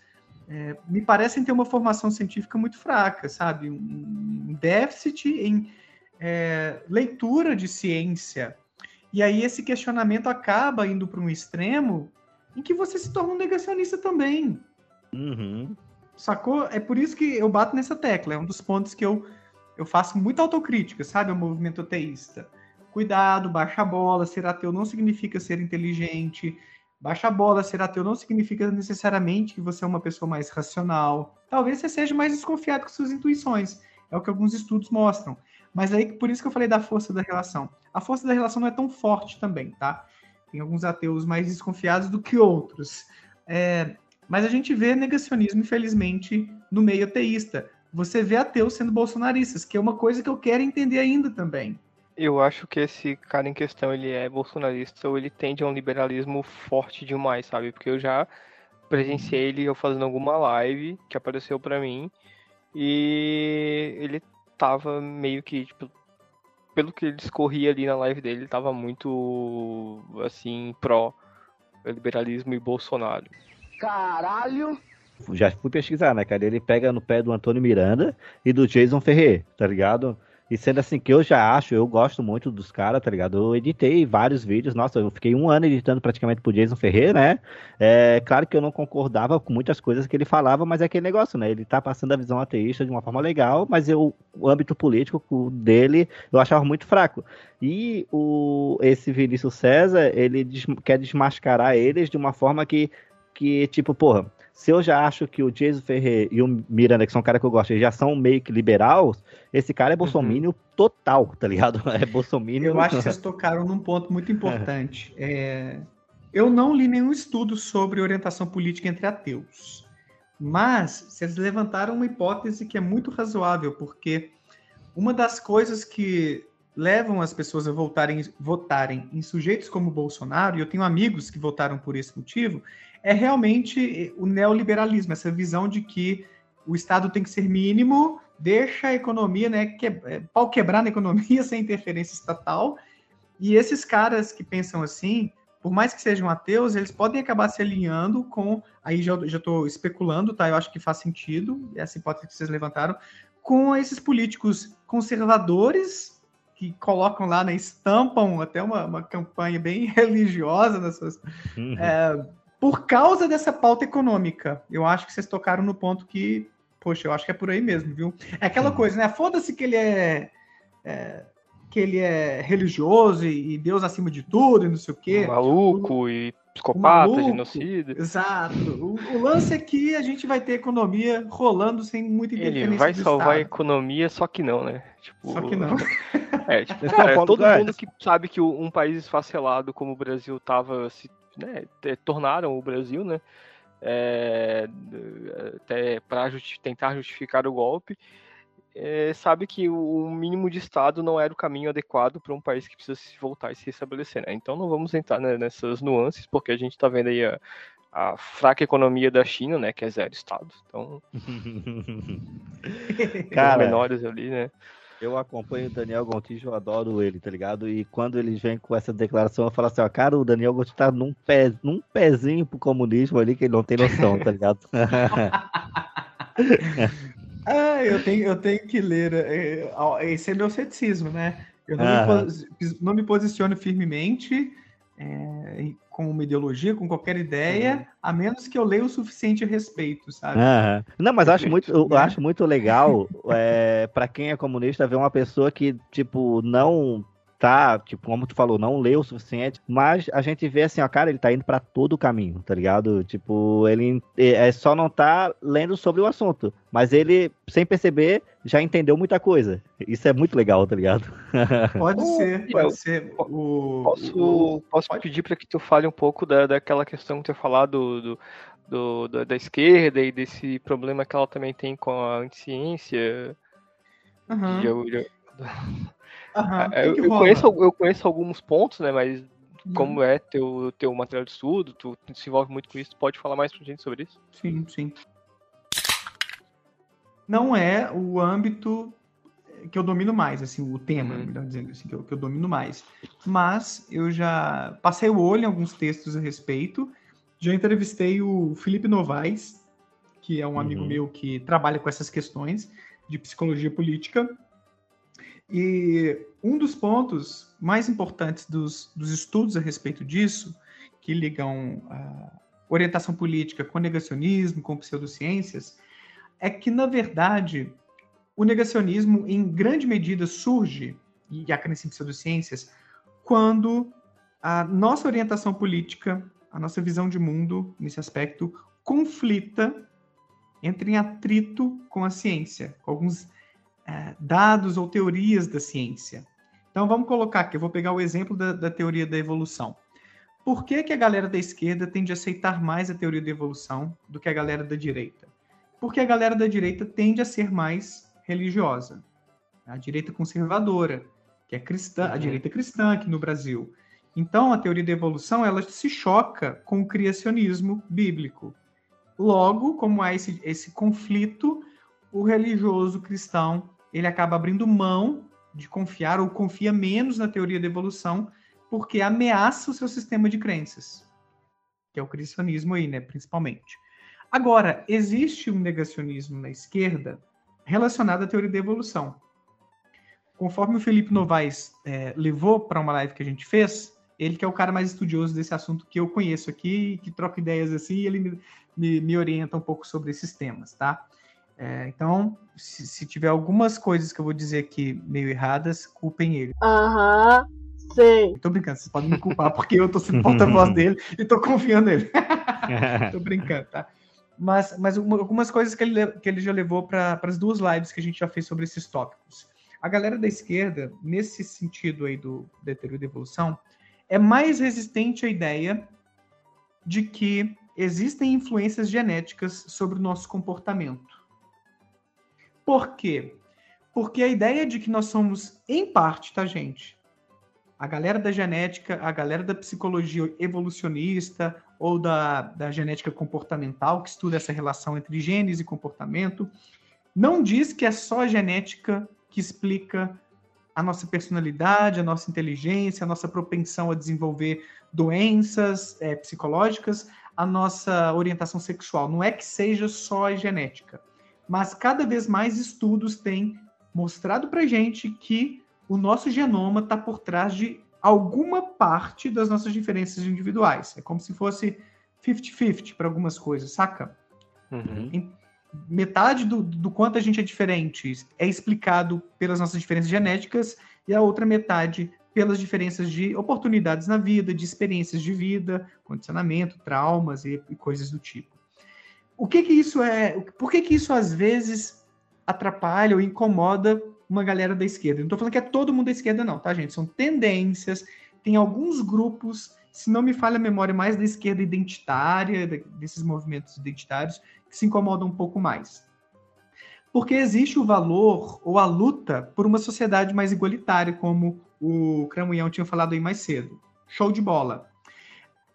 é, me parecem ter uma formação científica muito fraca, sabe? Um déficit em é, leitura de ciência. E aí esse questionamento acaba indo para um extremo em que você se torna um negacionista também. Uhum. Sacou? É por isso que eu bato nessa tecla. É um dos pontos que eu, eu faço muita autocrítica, sabe? O movimento ateísta. Cuidado, baixa a bola. Ser ateu não significa ser inteligente. Baixa a bola, ser ateu não significa necessariamente que você é uma pessoa mais racional. Talvez você seja mais desconfiado com suas intuições. É o que alguns estudos mostram. Mas aí, por isso que eu falei da força da relação. A força da relação não é tão forte também, tá? Tem alguns ateus mais desconfiados do que outros. É, mas a gente vê negacionismo, infelizmente, no meio ateísta. Você vê ateus sendo bolsonaristas, que é uma coisa que eu quero entender ainda também. Eu acho que esse cara em questão, ele é bolsonarista ou ele tende a um liberalismo forte demais, sabe? Porque eu já presenciei ele eu fazendo alguma live que apareceu para mim e ele tava meio que, tipo, pelo que ele discorria ali na live dele, ele tava muito, assim, pró liberalismo e Bolsonaro. Caralho! Já fui pesquisar, né, cara? Ele pega no pé do Antônio Miranda e do Jason Ferrer, tá ligado? E sendo assim que eu já acho, eu gosto muito dos caras, tá ligado? Eu editei vários vídeos, nossa, eu fiquei um ano editando praticamente pro Jason Ferreira, né? É claro que eu não concordava com muitas coisas que ele falava, mas é aquele negócio, né? Ele tá passando a visão ateísta de uma forma legal, mas eu, o âmbito político dele eu achava muito fraco. E o, esse Vinícius César, ele des, quer desmascarar eles de uma forma que, que tipo, porra se eu já acho que o Jason Ferrer e o Miranda, que são caras que eu gosto, já são meio que liberais, esse cara é bolsomínio uhum. total, tá ligado? É bolsomínio. Eu acho que vocês tocaram num ponto muito importante. É... Eu não li nenhum estudo sobre orientação política entre ateus. Mas vocês levantaram uma hipótese que é muito razoável, porque uma das coisas que levam as pessoas a voltarem, votarem em sujeitos como Bolsonaro, e eu tenho amigos que votaram por esse motivo, é realmente o neoliberalismo, essa visão de que o Estado tem que ser mínimo, deixa a economia, né, que, é, pau quebrar na economia sem interferência estatal. E esses caras que pensam assim, por mais que sejam ateus, eles podem acabar se alinhando com. Aí já estou especulando, tá? Eu acho que faz sentido, essa hipótese que vocês levantaram, com esses políticos conservadores que colocam lá, né, estampam até uma, uma campanha bem religiosa nas suas. Uhum. É, por causa dessa pauta econômica. Eu acho que vocês tocaram no ponto que, poxa, eu acho que é por aí mesmo, viu? É aquela uhum. coisa, né? Foda-se que ele é, é, que ele é religioso e, e, Deus acima de tudo e não sei o quê. maluco o, e psicopata, maluco, genocida. Exato. O, o, lance é que a gente vai ter economia rolando sem muita interferência Ele vai salvar Estado. a economia, só que não, né? Tipo, só que não. É, tipo, cara, todo mundo que sabe que um país esfacelado como o Brasil tava se né, tornaram o Brasil, né, é, até para justi tentar justificar o golpe, é, sabe que o mínimo de Estado não era o caminho adequado para um país que precisa se voltar e se estabelecer. Né? Então não vamos entrar né, nessas nuances, porque a gente está vendo aí a, a, fraca economia da China, né, que é zero Estado. Então, Cara, menores ali, né? Eu acompanho o Daniel Gontijo, eu adoro ele, tá ligado? E quando eles vêm com essa declaração, eu falo assim, ó, cara, o Daniel Gontijo tá num, pé, num pezinho pro comunismo ali que ele não tem noção, tá ligado? ah, eu tenho, eu tenho que ler. É, esse é meu ceticismo, né? Eu não, ah. me, não me posiciono firmemente é, com uma ideologia, com qualquer ideia, uhum. a menos que eu leia o suficiente a respeito, sabe? Uhum. Não, mas acho muito, eu acho muito legal é, para quem é comunista ver uma pessoa que, tipo, não tá, tipo, como tu falou, não leu o suficiente, mas a gente vê assim, ó, cara, ele tá indo para todo o caminho, tá ligado? Tipo, ele é, é só não tá lendo sobre o assunto, mas ele, sem perceber, já entendeu muita coisa. Isso é muito legal, tá ligado? Pode ser, pode eu, ser. O, posso, o, posso pode... pedir para que tu fale um pouco da, daquela questão que tu falado do, do, do, da esquerda e desse problema que ela também tem com a anticiência? Uhum. Eu, eu... Uhum. Eu, eu, conheço, eu conheço alguns pontos, né? Mas uhum. como é teu, teu material de estudo, tu, se envolve muito com isso, tu pode falar mais pra gente sobre isso? Sim, sim. Não é o âmbito que eu domino mais, assim, o tema, uhum. melhor dizendo assim, que eu, que eu domino mais. Mas eu já passei o olho em alguns textos a respeito. Já entrevistei o Felipe Novaes, que é um amigo uhum. meu que trabalha com essas questões de psicologia política. E um dos pontos mais importantes dos, dos estudos a respeito disso, que ligam a orientação política com negacionismo, com pseudociências, é que, na verdade, o negacionismo, em grande medida, surge, e a crença em pseudociências, quando a nossa orientação política, a nossa visão de mundo, nesse aspecto, conflita, entra em atrito com a ciência, com alguns é, dados ou teorias da ciência. Então vamos colocar aqui, eu vou pegar o exemplo da, da teoria da evolução. Por que, que a galera da esquerda tende a aceitar mais a teoria da evolução do que a galera da direita? Porque a galera da direita tende a ser mais religiosa. A direita conservadora, que é cristã, a uhum. direita cristã aqui no Brasil. Então, a teoria da evolução ela se choca com o criacionismo bíblico. Logo, como há esse, esse conflito, o religioso cristão ele acaba abrindo mão de confiar ou confia menos na teoria da evolução porque ameaça o seu sistema de crenças, que é o criacionismo aí, né, principalmente. Agora, existe um negacionismo na esquerda relacionado à teoria da evolução. Conforme o Felipe Novaes é, levou para uma live que a gente fez, ele que é o cara mais estudioso desse assunto que eu conheço aqui, que troca ideias assim, ele me, me, me orienta um pouco sobre esses temas, tá? É, então, se, se, tiver algumas coisas que eu vou dizer aqui meio erradas, culpem ele. Aham, uhum, sei. Tô brincando, vocês podem me culpar porque eu tô sendo porta-voz dele e tô confiando nele. tô brincando, tá? Mas, mas algumas coisas que ele, que ele já levou para as duas lives que a gente já fez sobre esses tópicos. A galera da esquerda, nesse sentido aí do, teoria da evolução, é mais resistente à ideia de que existem influências genéticas sobre o nosso comportamento. Por quê? Porque a ideia de que nós somos, em parte, tá, gente? A galera da genética, a galera da psicologia evolucionista ou da, da genética comportamental, que estuda essa relação entre genes e comportamento, não diz que é só a genética que explica a nossa personalidade, a nossa inteligência, a nossa propensão a desenvolver doenças é, psicológicas, a nossa orientação sexual. Não é que seja só a genética mas cada vez mais estudos têm mostrado para gente que o nosso genoma está por trás de alguma parte das nossas diferenças individuais. É como se fosse 50-50 para algumas coisas, saca? Uhum. Metade do, do quanto a gente é diferente é explicado pelas nossas diferenças genéticas e a outra metade pelas diferenças de oportunidades na vida, de experiências de vida, condicionamento, traumas e, e coisas do tipo o que que isso é? Por que que isso às vezes atrapalha ou incomoda uma galera da esquerda? Não estou falando que é todo mundo da esquerda, não, tá, gente? São tendências, tem alguns grupos, se não me falha a memória, mais da esquerda identitária, desses movimentos identitários, que se incomodam um pouco mais. Porque existe o valor ou a luta por uma sociedade mais igualitária, como o Cramunhão tinha falado aí mais cedo. Show de bola.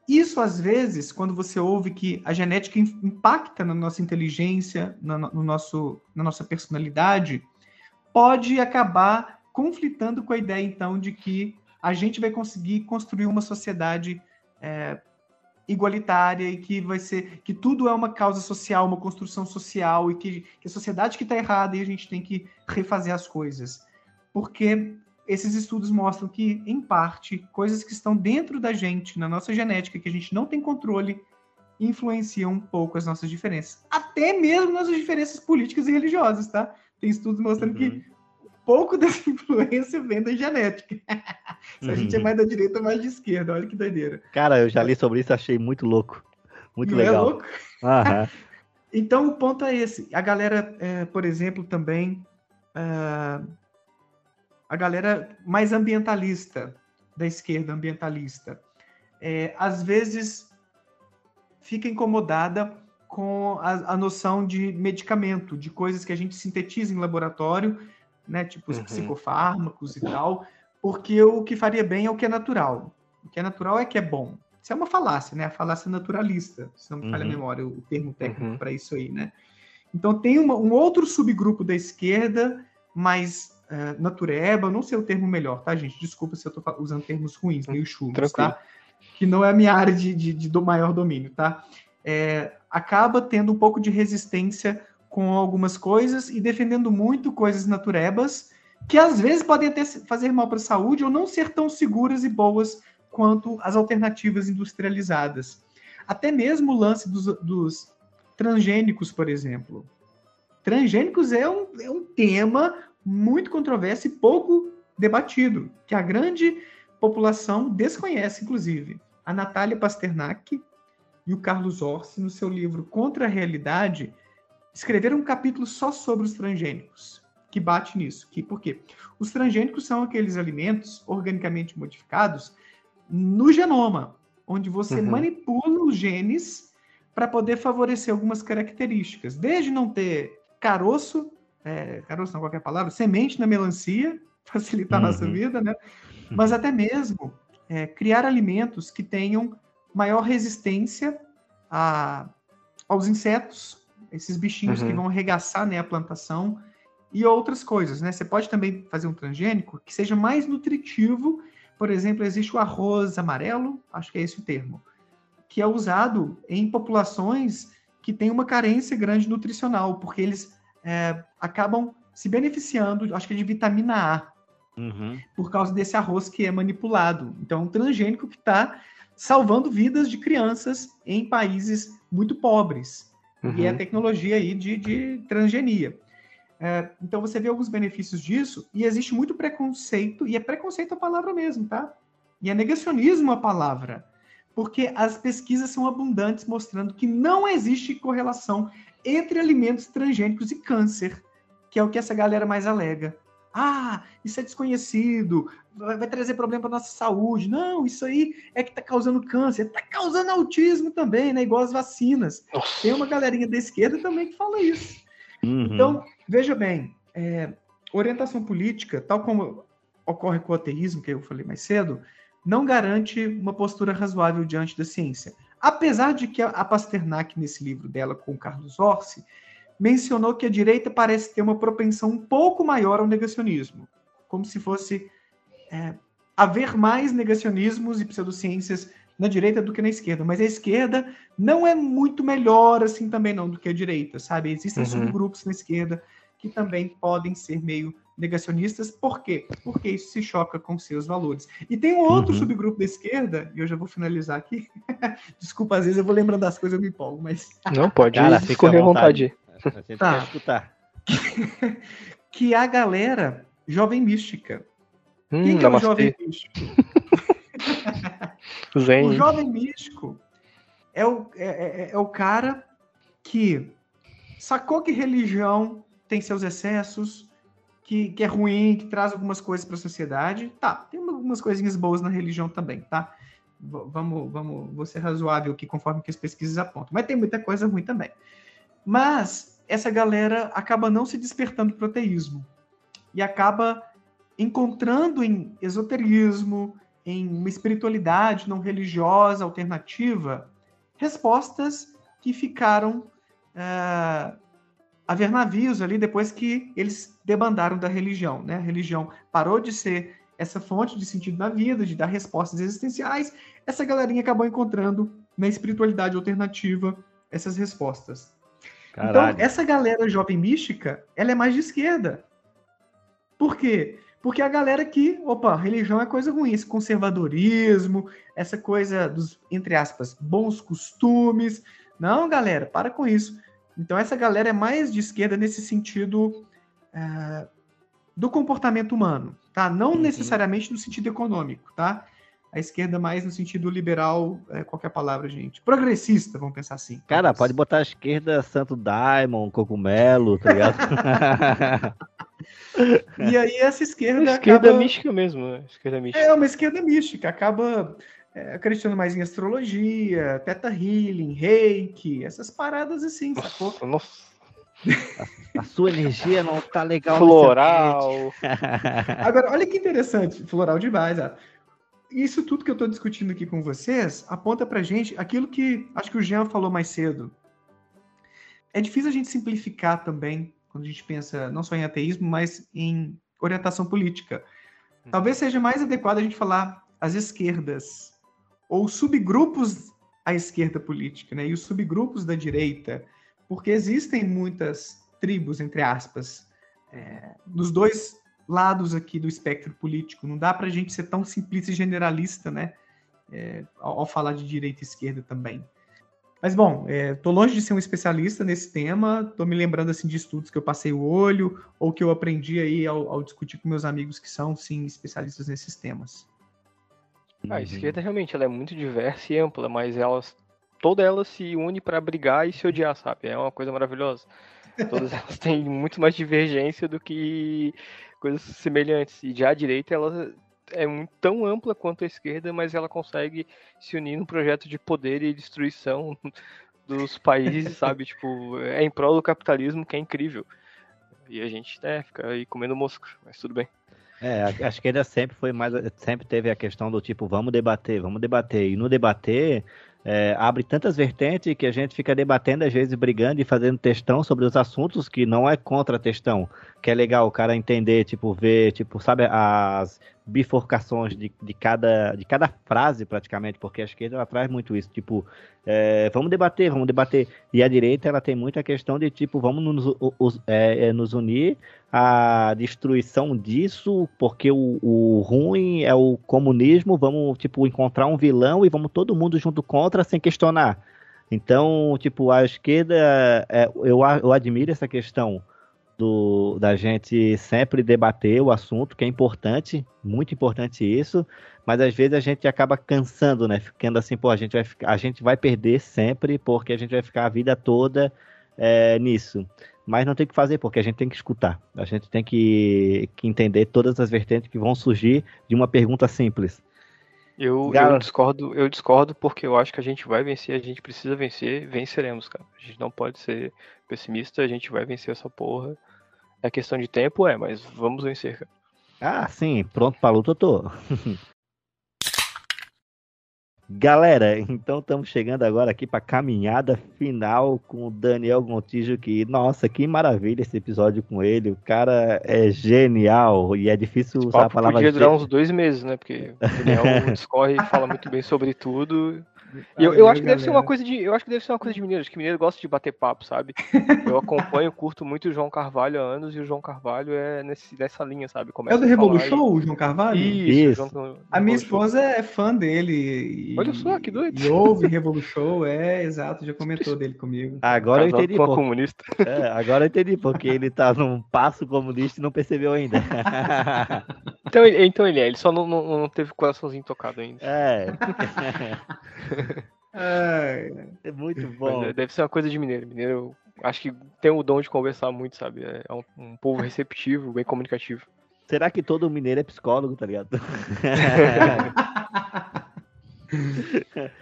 Isso, às vezes, quando você ouve que a genética impacta na nossa inteligência, no nosso, na nossa personalidade, pode acabar conflitando com a ideia, então, de que a gente vai conseguir construir uma sociedade é, igualitária e que vai ser que tudo é uma causa social, uma construção social e que, que a sociedade que está errada e a gente tem que refazer as coisas. Porque esses estudos mostram que, em parte, coisas que estão dentro da gente, na nossa genética, que a gente não tem controle, influenciam um pouco as nossas diferenças. Até mesmo nossas diferenças políticas e religiosas, tá? Tem estudos mostrando uhum. que pouco dessa influência vem da genética. Se a gente é uhum. mais da direita ou mais de esquerda, olha que doideira. Cara, eu já li sobre isso, achei muito louco. Muito não é legal. É louco? então o ponto é esse. A galera, é, por exemplo, também. Uh, a galera mais ambientalista, da esquerda ambientalista, é, às vezes fica incomodada com a, a, noção de medicamento, de coisas que a gente sintetiza em laboratório, né, tipo os uhum. psicofármacos e tal, porque o que faria bem é o que é natural. O que é natural é que é bom. Isso é uma falácia, né? A falácia naturalista, se não me falha uhum. a memória, o termo técnico uhum. para isso aí, né? Então tem uma, um outro subgrupo da esquerda mais uh, natureba, não sei o termo melhor, tá, gente? Desculpa se eu tô usando termos ruins, meio chulos, tá? Que não é a minha área de, de, de do maior domínio, tá? É, acaba tendo um pouco de resistência com algumas coisas e defendendo muito coisas naturebas que às vezes podem até fazer mal para a saúde ou não ser tão seguras e boas quanto as alternativas industrializadas. Até mesmo o lance dos, dos transgênicos, por exemplo. Transgênicos é um, é um tema muito controverso e pouco debatido, que a grande população desconhece, inclusive. a Natália Pasternak e o Carlos Orsi, no seu livro Contra a Realidade, escreveram um capítulo só sobre os transgênicos, que bate nisso. Que, por quê? Os transgênicos são aqueles alimentos organicamente modificados no genoma, onde você uhum. manipula os genes para poder favorecer algumas características, desde não ter caroço, é, caroço não qualquer palavra, semente na melancia, facilitar uhum. a nossa uhum. vida, né? Mas até mesmo é, criar alimentos que tenham maior resistência a, aos insetos, esses bichinhos uhum. que vão arregaçar né, a plantação e outras coisas, né? Você pode também fazer um transgênico que seja mais nutritivo. Por exemplo, existe o arroz amarelo, acho que é esse o termo, que é usado em populações que têm uma carência grande nutricional, porque eles é, acabam se beneficiando, acho que de vitamina A, uhum. por causa desse arroz que é manipulado. Então, é um transgênico que está salvando vidas de crianças em países muito pobres. Uhum. E é a uhum. tecnologia aí de, de transgenia. É, então você vê alguns benefícios disso, e existe muito preconceito, e é preconceito a palavra mesmo, tá? E é negacionismo a palavra. Porque as pesquisas são abundantes mostrando que não existe correlação entre alimentos transgênicos e câncer, que é o que essa galera mais alega. Ah, isso é desconhecido, vai trazer problema para nossa saúde. Não, isso aí é que está causando câncer, está causando autismo também, né? Igual as vacinas. Nossa. Tem uma galerinha da esquerda também que fala isso. Uhum. Então, veja bem, é, orientação política, tal como ocorre com o ateísmo, que eu falei mais cedo, não garante uma postura razoável diante da ciência. Apesar de que a Pasternak, nesse livro dela com o Carlos Orsi, mencionou que a direita parece ter uma propensão um pouco maior ao negacionismo, como se fosse é, haver mais negacionismos e pseudociências na direita do que na esquerda, mas a esquerda não é muito melhor assim também não do que a direita, sabe? Existem uhum. subgrupos na esquerda que também podem ser meio negacionistas. Por quê? Porque isso se choca com seus valores. E tem um outro uhum. subgrupo da esquerda, e eu já vou finalizar aqui. Desculpa, às vezes eu vou lembrando das coisas e eu me empolgo, mas. Não, pode Cara, escorrer à vontade. vontade. A gente tá. quer escutar. que a galera jovem mística. Hum, Quem que é o jovem místico? o jovem místico é o, é, é, é o cara que sacou que religião tem seus excessos, que, que é ruim, que traz algumas coisas para a sociedade. Tá, tem algumas coisinhas boas na religião também, tá? V vamos, vamos, vou ser razoável aqui conforme que as pesquisas apontam. Mas tem muita coisa ruim também. Mas essa galera acaba não se despertando para o ateísmo e acaba encontrando em esoterismo, em uma espiritualidade não religiosa alternativa, respostas que ficaram uh, a ver navios ali depois que eles debandaram da religião. Né? A religião parou de ser essa fonte de sentido na vida, de dar respostas existenciais. Essa galerinha acabou encontrando na espiritualidade alternativa essas respostas. Então, Caralho. Então, essa galera jovem mística, ela é mais de esquerda. Por quê? Porque a galera que, opa, religião é coisa ruim, esse conservadorismo, essa coisa dos, entre aspas, bons costumes. Não, galera, para com isso. Então, essa galera é mais de esquerda nesse sentido é, do comportamento humano, tá? Não uhum. necessariamente no sentido econômico, tá? A esquerda mais no sentido liberal, é, qualquer palavra, gente. Progressista, vamos pensar assim. Cara, pode botar a esquerda Santo Daimon, Cogumelo, tá ligado? e aí essa esquerda. esquerda acaba... mística mesmo, né? Esquerda mística. É uma esquerda mística, acaba é, acreditando mais em astrologia, teta healing, reiki, essas paradas assim, nossa, sacou? Nossa. A, a, sua energia não tá legal. Floral. Agora, olha que interessante, floral demais. Ah. Isso tudo que eu tô discutindo aqui com vocês aponta pra gente aquilo que acho que o Jean falou mais cedo. É difícil a gente simplificar também quando a gente pensa não só em ateísmo, mas em orientação política. Talvez seja mais adequado a gente falar as esquerdas, ou subgrupos à esquerda política, né? E os subgrupos da direita, porque existem muitas tribos, entre aspas, é, dois lados aqui do espectro político. Não dá para a gente ser tão simplista e generalista, né? É, ao, ao, falar de direita e esquerda também. Mas bom, estou é, longe de ser um especialista nesse tema. Estou me lembrando assim de estudos que eu passei o olho ou que eu aprendi aí ao, ao discutir com meus amigos que são sim especialistas nesses temas. A uhum. esquerda realmente ela é muito diversa e ampla, mas elas toda ela se une para brigar e se odiar, sabe? É uma coisa maravilhosa. Todas elas têm muito mais divergência do que coisas semelhantes. E já a direita ela é tão ampla quanto a esquerda, mas ela consegue se unir num projeto de poder e destruição dos países, sabe? Tipo, é em prol do capitalismo que é incrível. E a gente, né, fica aí comendo mosca, mas tudo bem. É, a esquerda sempre foi mais, sempre teve a questão do tipo, vamos debater, vamos debater. E no debater, é, abre tantas vertentes que a gente fica debatendo, às vezes brigando e fazendo textão sobre os assuntos que não é contra textão. Que é legal o cara entender, tipo, ver, tipo, sabe, as bifurcações de, de, cada, de cada frase, praticamente, porque a esquerda ela traz muito isso, tipo, é, vamos debater, vamos debater. E a direita ela tem muita questão de, tipo, vamos nos, os, é, é, nos unir à destruição disso, porque o, o ruim é o comunismo, vamos, tipo, encontrar um vilão e vamos todo mundo junto contra sem questionar. Então, tipo, a esquerda, é, eu, eu admiro essa questão do, da gente sempre debater o assunto, que é importante, muito importante isso, mas às vezes a gente acaba cansando, né? Ficando assim, pô, a gente vai, a gente vai perder sempre, porque a gente vai ficar a vida toda é, nisso. Mas não tem que fazer, porque a gente tem que escutar. A gente tem que, que entender todas as vertentes que vão surgir de uma pergunta simples. Eu, eu, discordo, eu discordo porque eu acho que a gente vai vencer, a gente precisa vencer, venceremos, cara. A gente não pode ser pessimista, a gente vai vencer essa porra. É questão de tempo, é, mas vamos vencer, cara. Ah, sim, pronto pra luta eu tô. Galera, então estamos chegando agora aqui para caminhada final com o Daniel Gontijo, que, nossa, que maravilha esse episódio com ele. O cara é genial e é difícil usar a palavra. Podia durar uns dois meses, né? Porque o Daniel discorre e fala muito bem sobre tudo. Eu, eu acho que deve ser uma coisa de. Eu acho que deve ser uma coisa de mineiro. Acho que mineiro gosta de bater papo, sabe? Eu acompanho, curto muito o João Carvalho há anos e o João Carvalho é nesse, nessa linha, sabe? Começa é do Revolution, o João Carvalho? Isso. Isso. João, a minha esposa é fã dele. E, Olha só, que doido. E ouve Revolution, é exato, já comentou dele comigo. Agora eu entendi. Por... comunista. É, agora eu entendi, porque ele tá num passo comunista e não percebeu ainda. então, ele, então ele é, ele só não, não, não teve o coraçãozinho tocado ainda. É. É, é muito bom. É, deve ser uma coisa de mineiro. Mineiro, acho que tem o dom de conversar muito, sabe? É um, um povo receptivo, bem comunicativo. Será que todo mineiro é psicólogo, tá ligado?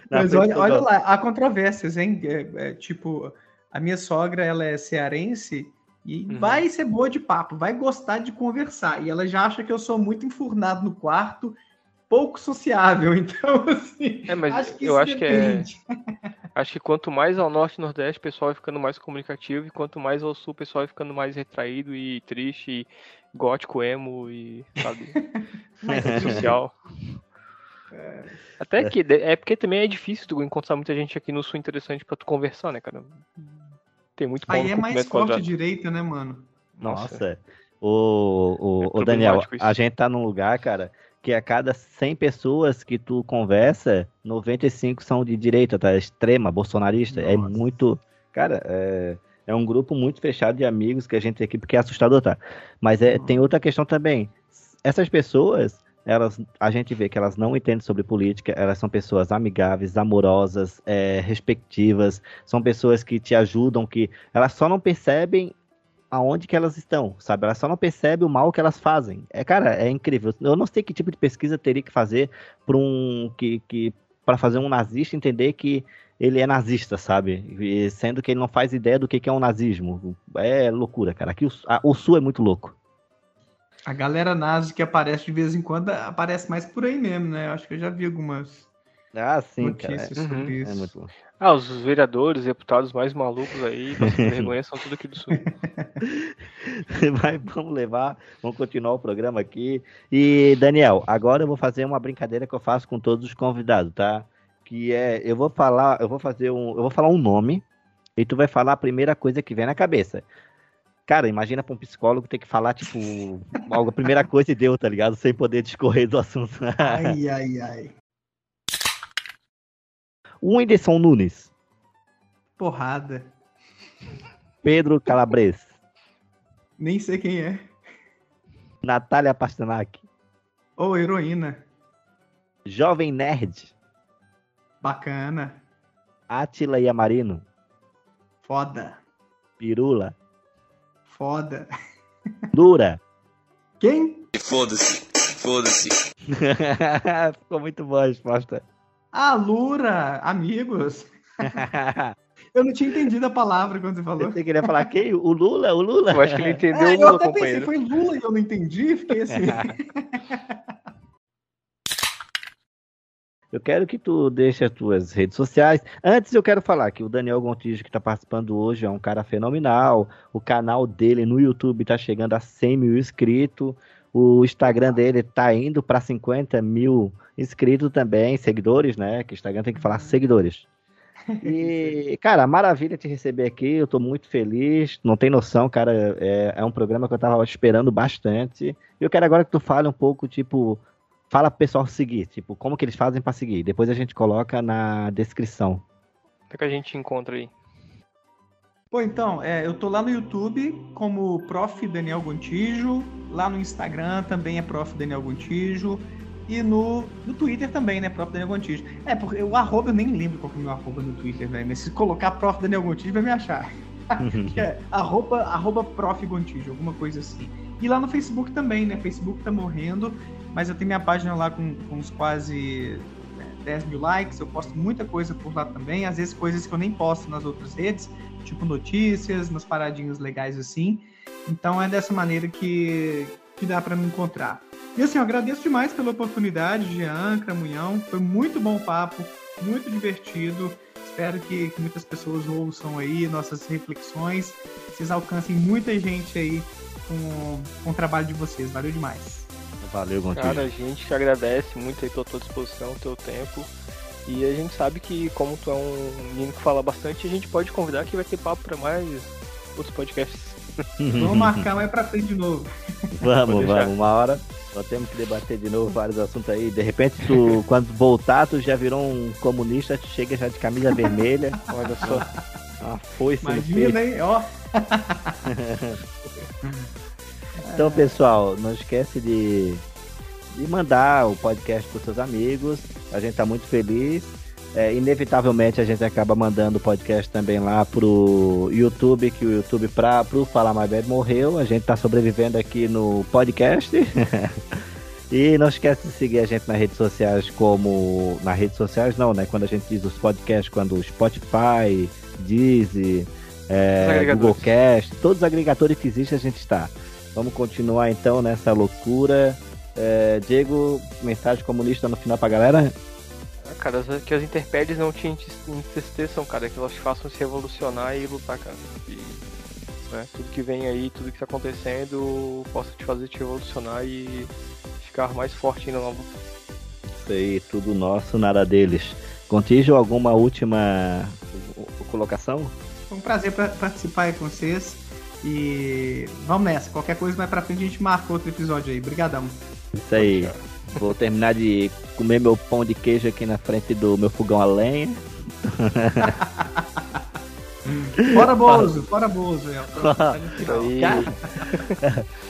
Mas olha, olha lá, há controvérsias, hein? É, é, tipo, a minha sogra, ela é cearense e uhum. vai ser boa de papo, vai gostar de conversar. E ela já acha que eu sou muito enfurnado no quarto pouco sociável. Então, assim, é, mas acho que eu acho depende. que é. Acho que quanto mais ao norte e nordeste, o pessoal vai ficando mais comunicativo, e quanto mais ao sul, o pessoal vai ficando mais retraído e triste, e gótico, emo e, sabe, mais social. É. Até que é porque também é difícil tu encontrar muita gente aqui no sul interessante para tu conversar, né, cara? Tem muito Aí é mais forte direita, né, mano? Nossa. Nossa. O, o, é o Daniel, a gente tá num lugar, cara, que a cada 100 pessoas que tu conversa, 95 são de direita, tá? Extrema, bolsonarista. É Nossa. É muito. Cara, é, é um grupo muito fechado de amigos que a gente tem aqui, porque é assustador, tá? Mas é, tem outra questão também. Essas pessoas, elas, a gente vê que elas não entendem sobre política, elas são pessoas amigáveis, amorosas, é, respectivas, são pessoas que te ajudam, que elas só não percebem aonde que elas estão, sabe? Elas só não percebem o mal que elas fazem. É, cara, é incrível. Eu não sei que tipo de pesquisa teria que fazer para um que, que para fazer um nazista entender que ele é nazista, sabe? E, sendo que ele não faz ideia do que, que é um nazismo. É loucura, cara. Aqui o, a, o Sul é muito louco. A galera nazi que aparece de vez em quando aparece mais por aí mesmo, né? Eu acho que eu já vi algumas ah, sim, notícias cara. É, sobre uhum. isso. É muito bom. Ah, os vereadores, deputados mais malucos aí, vergonha, são tudo aqui do sul. Mas vamos levar, vamos continuar o programa aqui. E, Daniel, agora eu vou fazer uma brincadeira que eu faço com todos os convidados, tá? Que é, eu vou falar, eu vou fazer um, eu vou falar um nome e tu vai falar a primeira coisa que vem na cabeça. Cara, imagina pra um psicólogo ter que falar, tipo, algo, a primeira coisa e deu, tá ligado? Sem poder discorrer do assunto. ai, ai, ai. Whindersson Nunes. Porrada. Pedro Calabres. Nem sei quem é. Natália Pasternak. Ou oh, heroína. Jovem Nerd. Bacana. Átila e Amarino. Foda. Pirula. Foda. Dura. Quem? Foda-se. Foda-se. Ficou muito boa a resposta. Ah, Lura. Amigos. Eu não tinha entendido a palavra quando você falou. Você queria falar quem? O Lula? O Lula? Eu acho que ele entendeu É, o eu Lula, até companheiro. pensei, foi Lula e eu não entendi, fiquei assim. Eu quero que tu deixe as tuas redes sociais. Antes eu quero falar que o Daniel Gontijo que está participando hoje é um cara fenomenal. O canal dele no YouTube está chegando a 100 mil inscritos. O Instagram dele tá indo para 50 mil inscritos também, seguidores, né? Que o Instagram tem que falar seguidores. E, cara, maravilha te receber aqui. Eu tô muito feliz. Não tem noção, cara. É, é um programa que eu tava esperando bastante. E eu quero agora que tu fale um pouco, tipo, fala pro pessoal seguir, tipo, como que eles fazem para seguir. Depois a gente coloca na descrição. É que a gente encontra aí? Pô, então, é, eu tô lá no YouTube como Prof. Daniel Gontijo, lá no Instagram também é Prof. Daniel Gontijo, e no, no Twitter também, né, Prof. Daniel Gontijo. É, porque o arroba eu nem lembro qual que é o meu arroba no Twitter, velho, mas se colocar Prof. Daniel Gontijo vai me achar. que é arroba, arroba Prof. Gontijo, alguma coisa assim. E lá no Facebook também, né, Facebook tá morrendo, mas eu tenho minha página lá com, com uns quase né, 10 mil likes, eu posto muita coisa por lá também, às vezes coisas que eu nem posto nas outras redes, tipo notícias, umas paradinhas legais assim. Então é dessa maneira que, que dá para me encontrar. E assim, eu agradeço demais pela oportunidade, Jean, Cramunhão. Foi muito bom papo, muito divertido. Espero que, que muitas pessoas ouçam aí nossas reflexões. Vocês alcancem muita gente aí com, com o trabalho de vocês. Valeu demais. Valeu, Gontijo. Cara, a gente que agradece muito aí tua tua disposição, teu tempo. E a gente sabe que, como tu é um menino que fala bastante, a gente pode convidar que vai ter papo pra mais outros podcasts. Vamos marcar mais pra frente de novo. Vamos, vamos. Uma hora nós temos que debater de novo vários assuntos aí. De repente, tu, quando voltar, tu já virou um comunista, tu chega já de camisa vermelha. Olha só. Uma foice no peito. Imagina, hein? Ó, Então, pessoal, não esquece de, de mandar o podcast para seus amigos. A gente tá muito feliz. É, inevitavelmente a gente acaba mandando o podcast também lá pro YouTube, que o YouTube para pro Falar Mais Bad morreu. A gente tá sobrevivendo aqui no podcast. e não esquece de seguir a gente nas redes sociais como. Nas redes sociais não, né? Quando a gente diz os podcasts, quando o Spotify, Deezer, é, Os agregadores. Google Cast, todos os agregadores que existem a gente está. Vamos continuar então nessa loucura. É, Diego, mensagem comunista no final pra galera? Cara, as- que as interpédias não te entristeçam, cara, que elas te façam se revolucionar e lutar, cara. E, né, tudo que vem aí, tudo que tá acontecendo, possa te fazer te revolucionar e ficar mais forte ainda na luta. Isso aí, tudo nosso, nada deles. Contijo, alguma última colocação? foi um prazer pra- participar aí com vocês. E vamos nessa. Qualquer coisa mais pra frente a gente marca outro episódio aí. Obrigadão. Isso aí. Vou terminar de comer meu pão de queijo aqui na frente do meu fogão a lenha. Fora Bozo, fora Bozo. É,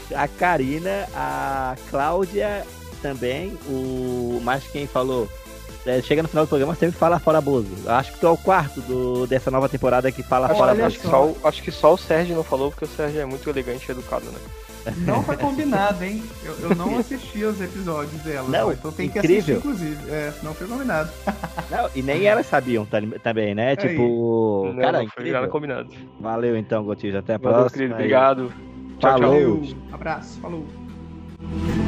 a Karina, a Cláudia também, o. Mas quem falou. É, chega no final do programa sempre fala fora Bozo. Acho que tu é o quarto do, dessa nova temporada que fala fora Olha Bozo. acho, que só, o- acho que só o Sérgio não falou, porque o Sérgio é muito elegante e educado, né? Não foi combinado, hein? Eu, eu não assisti os episódios dela. Não, então tem que incrível. assistir, inclusive. É, não foi combinado. Não, e nem elas sabiam tam- também, né? Tipo, não, cara, não foi incrível. nada combinado. Valeu então, Gotijo. Até a Valeu, próxima. querido. Obrigado. Tchau, tchau. Falou. Valeu. Abraço. Falou.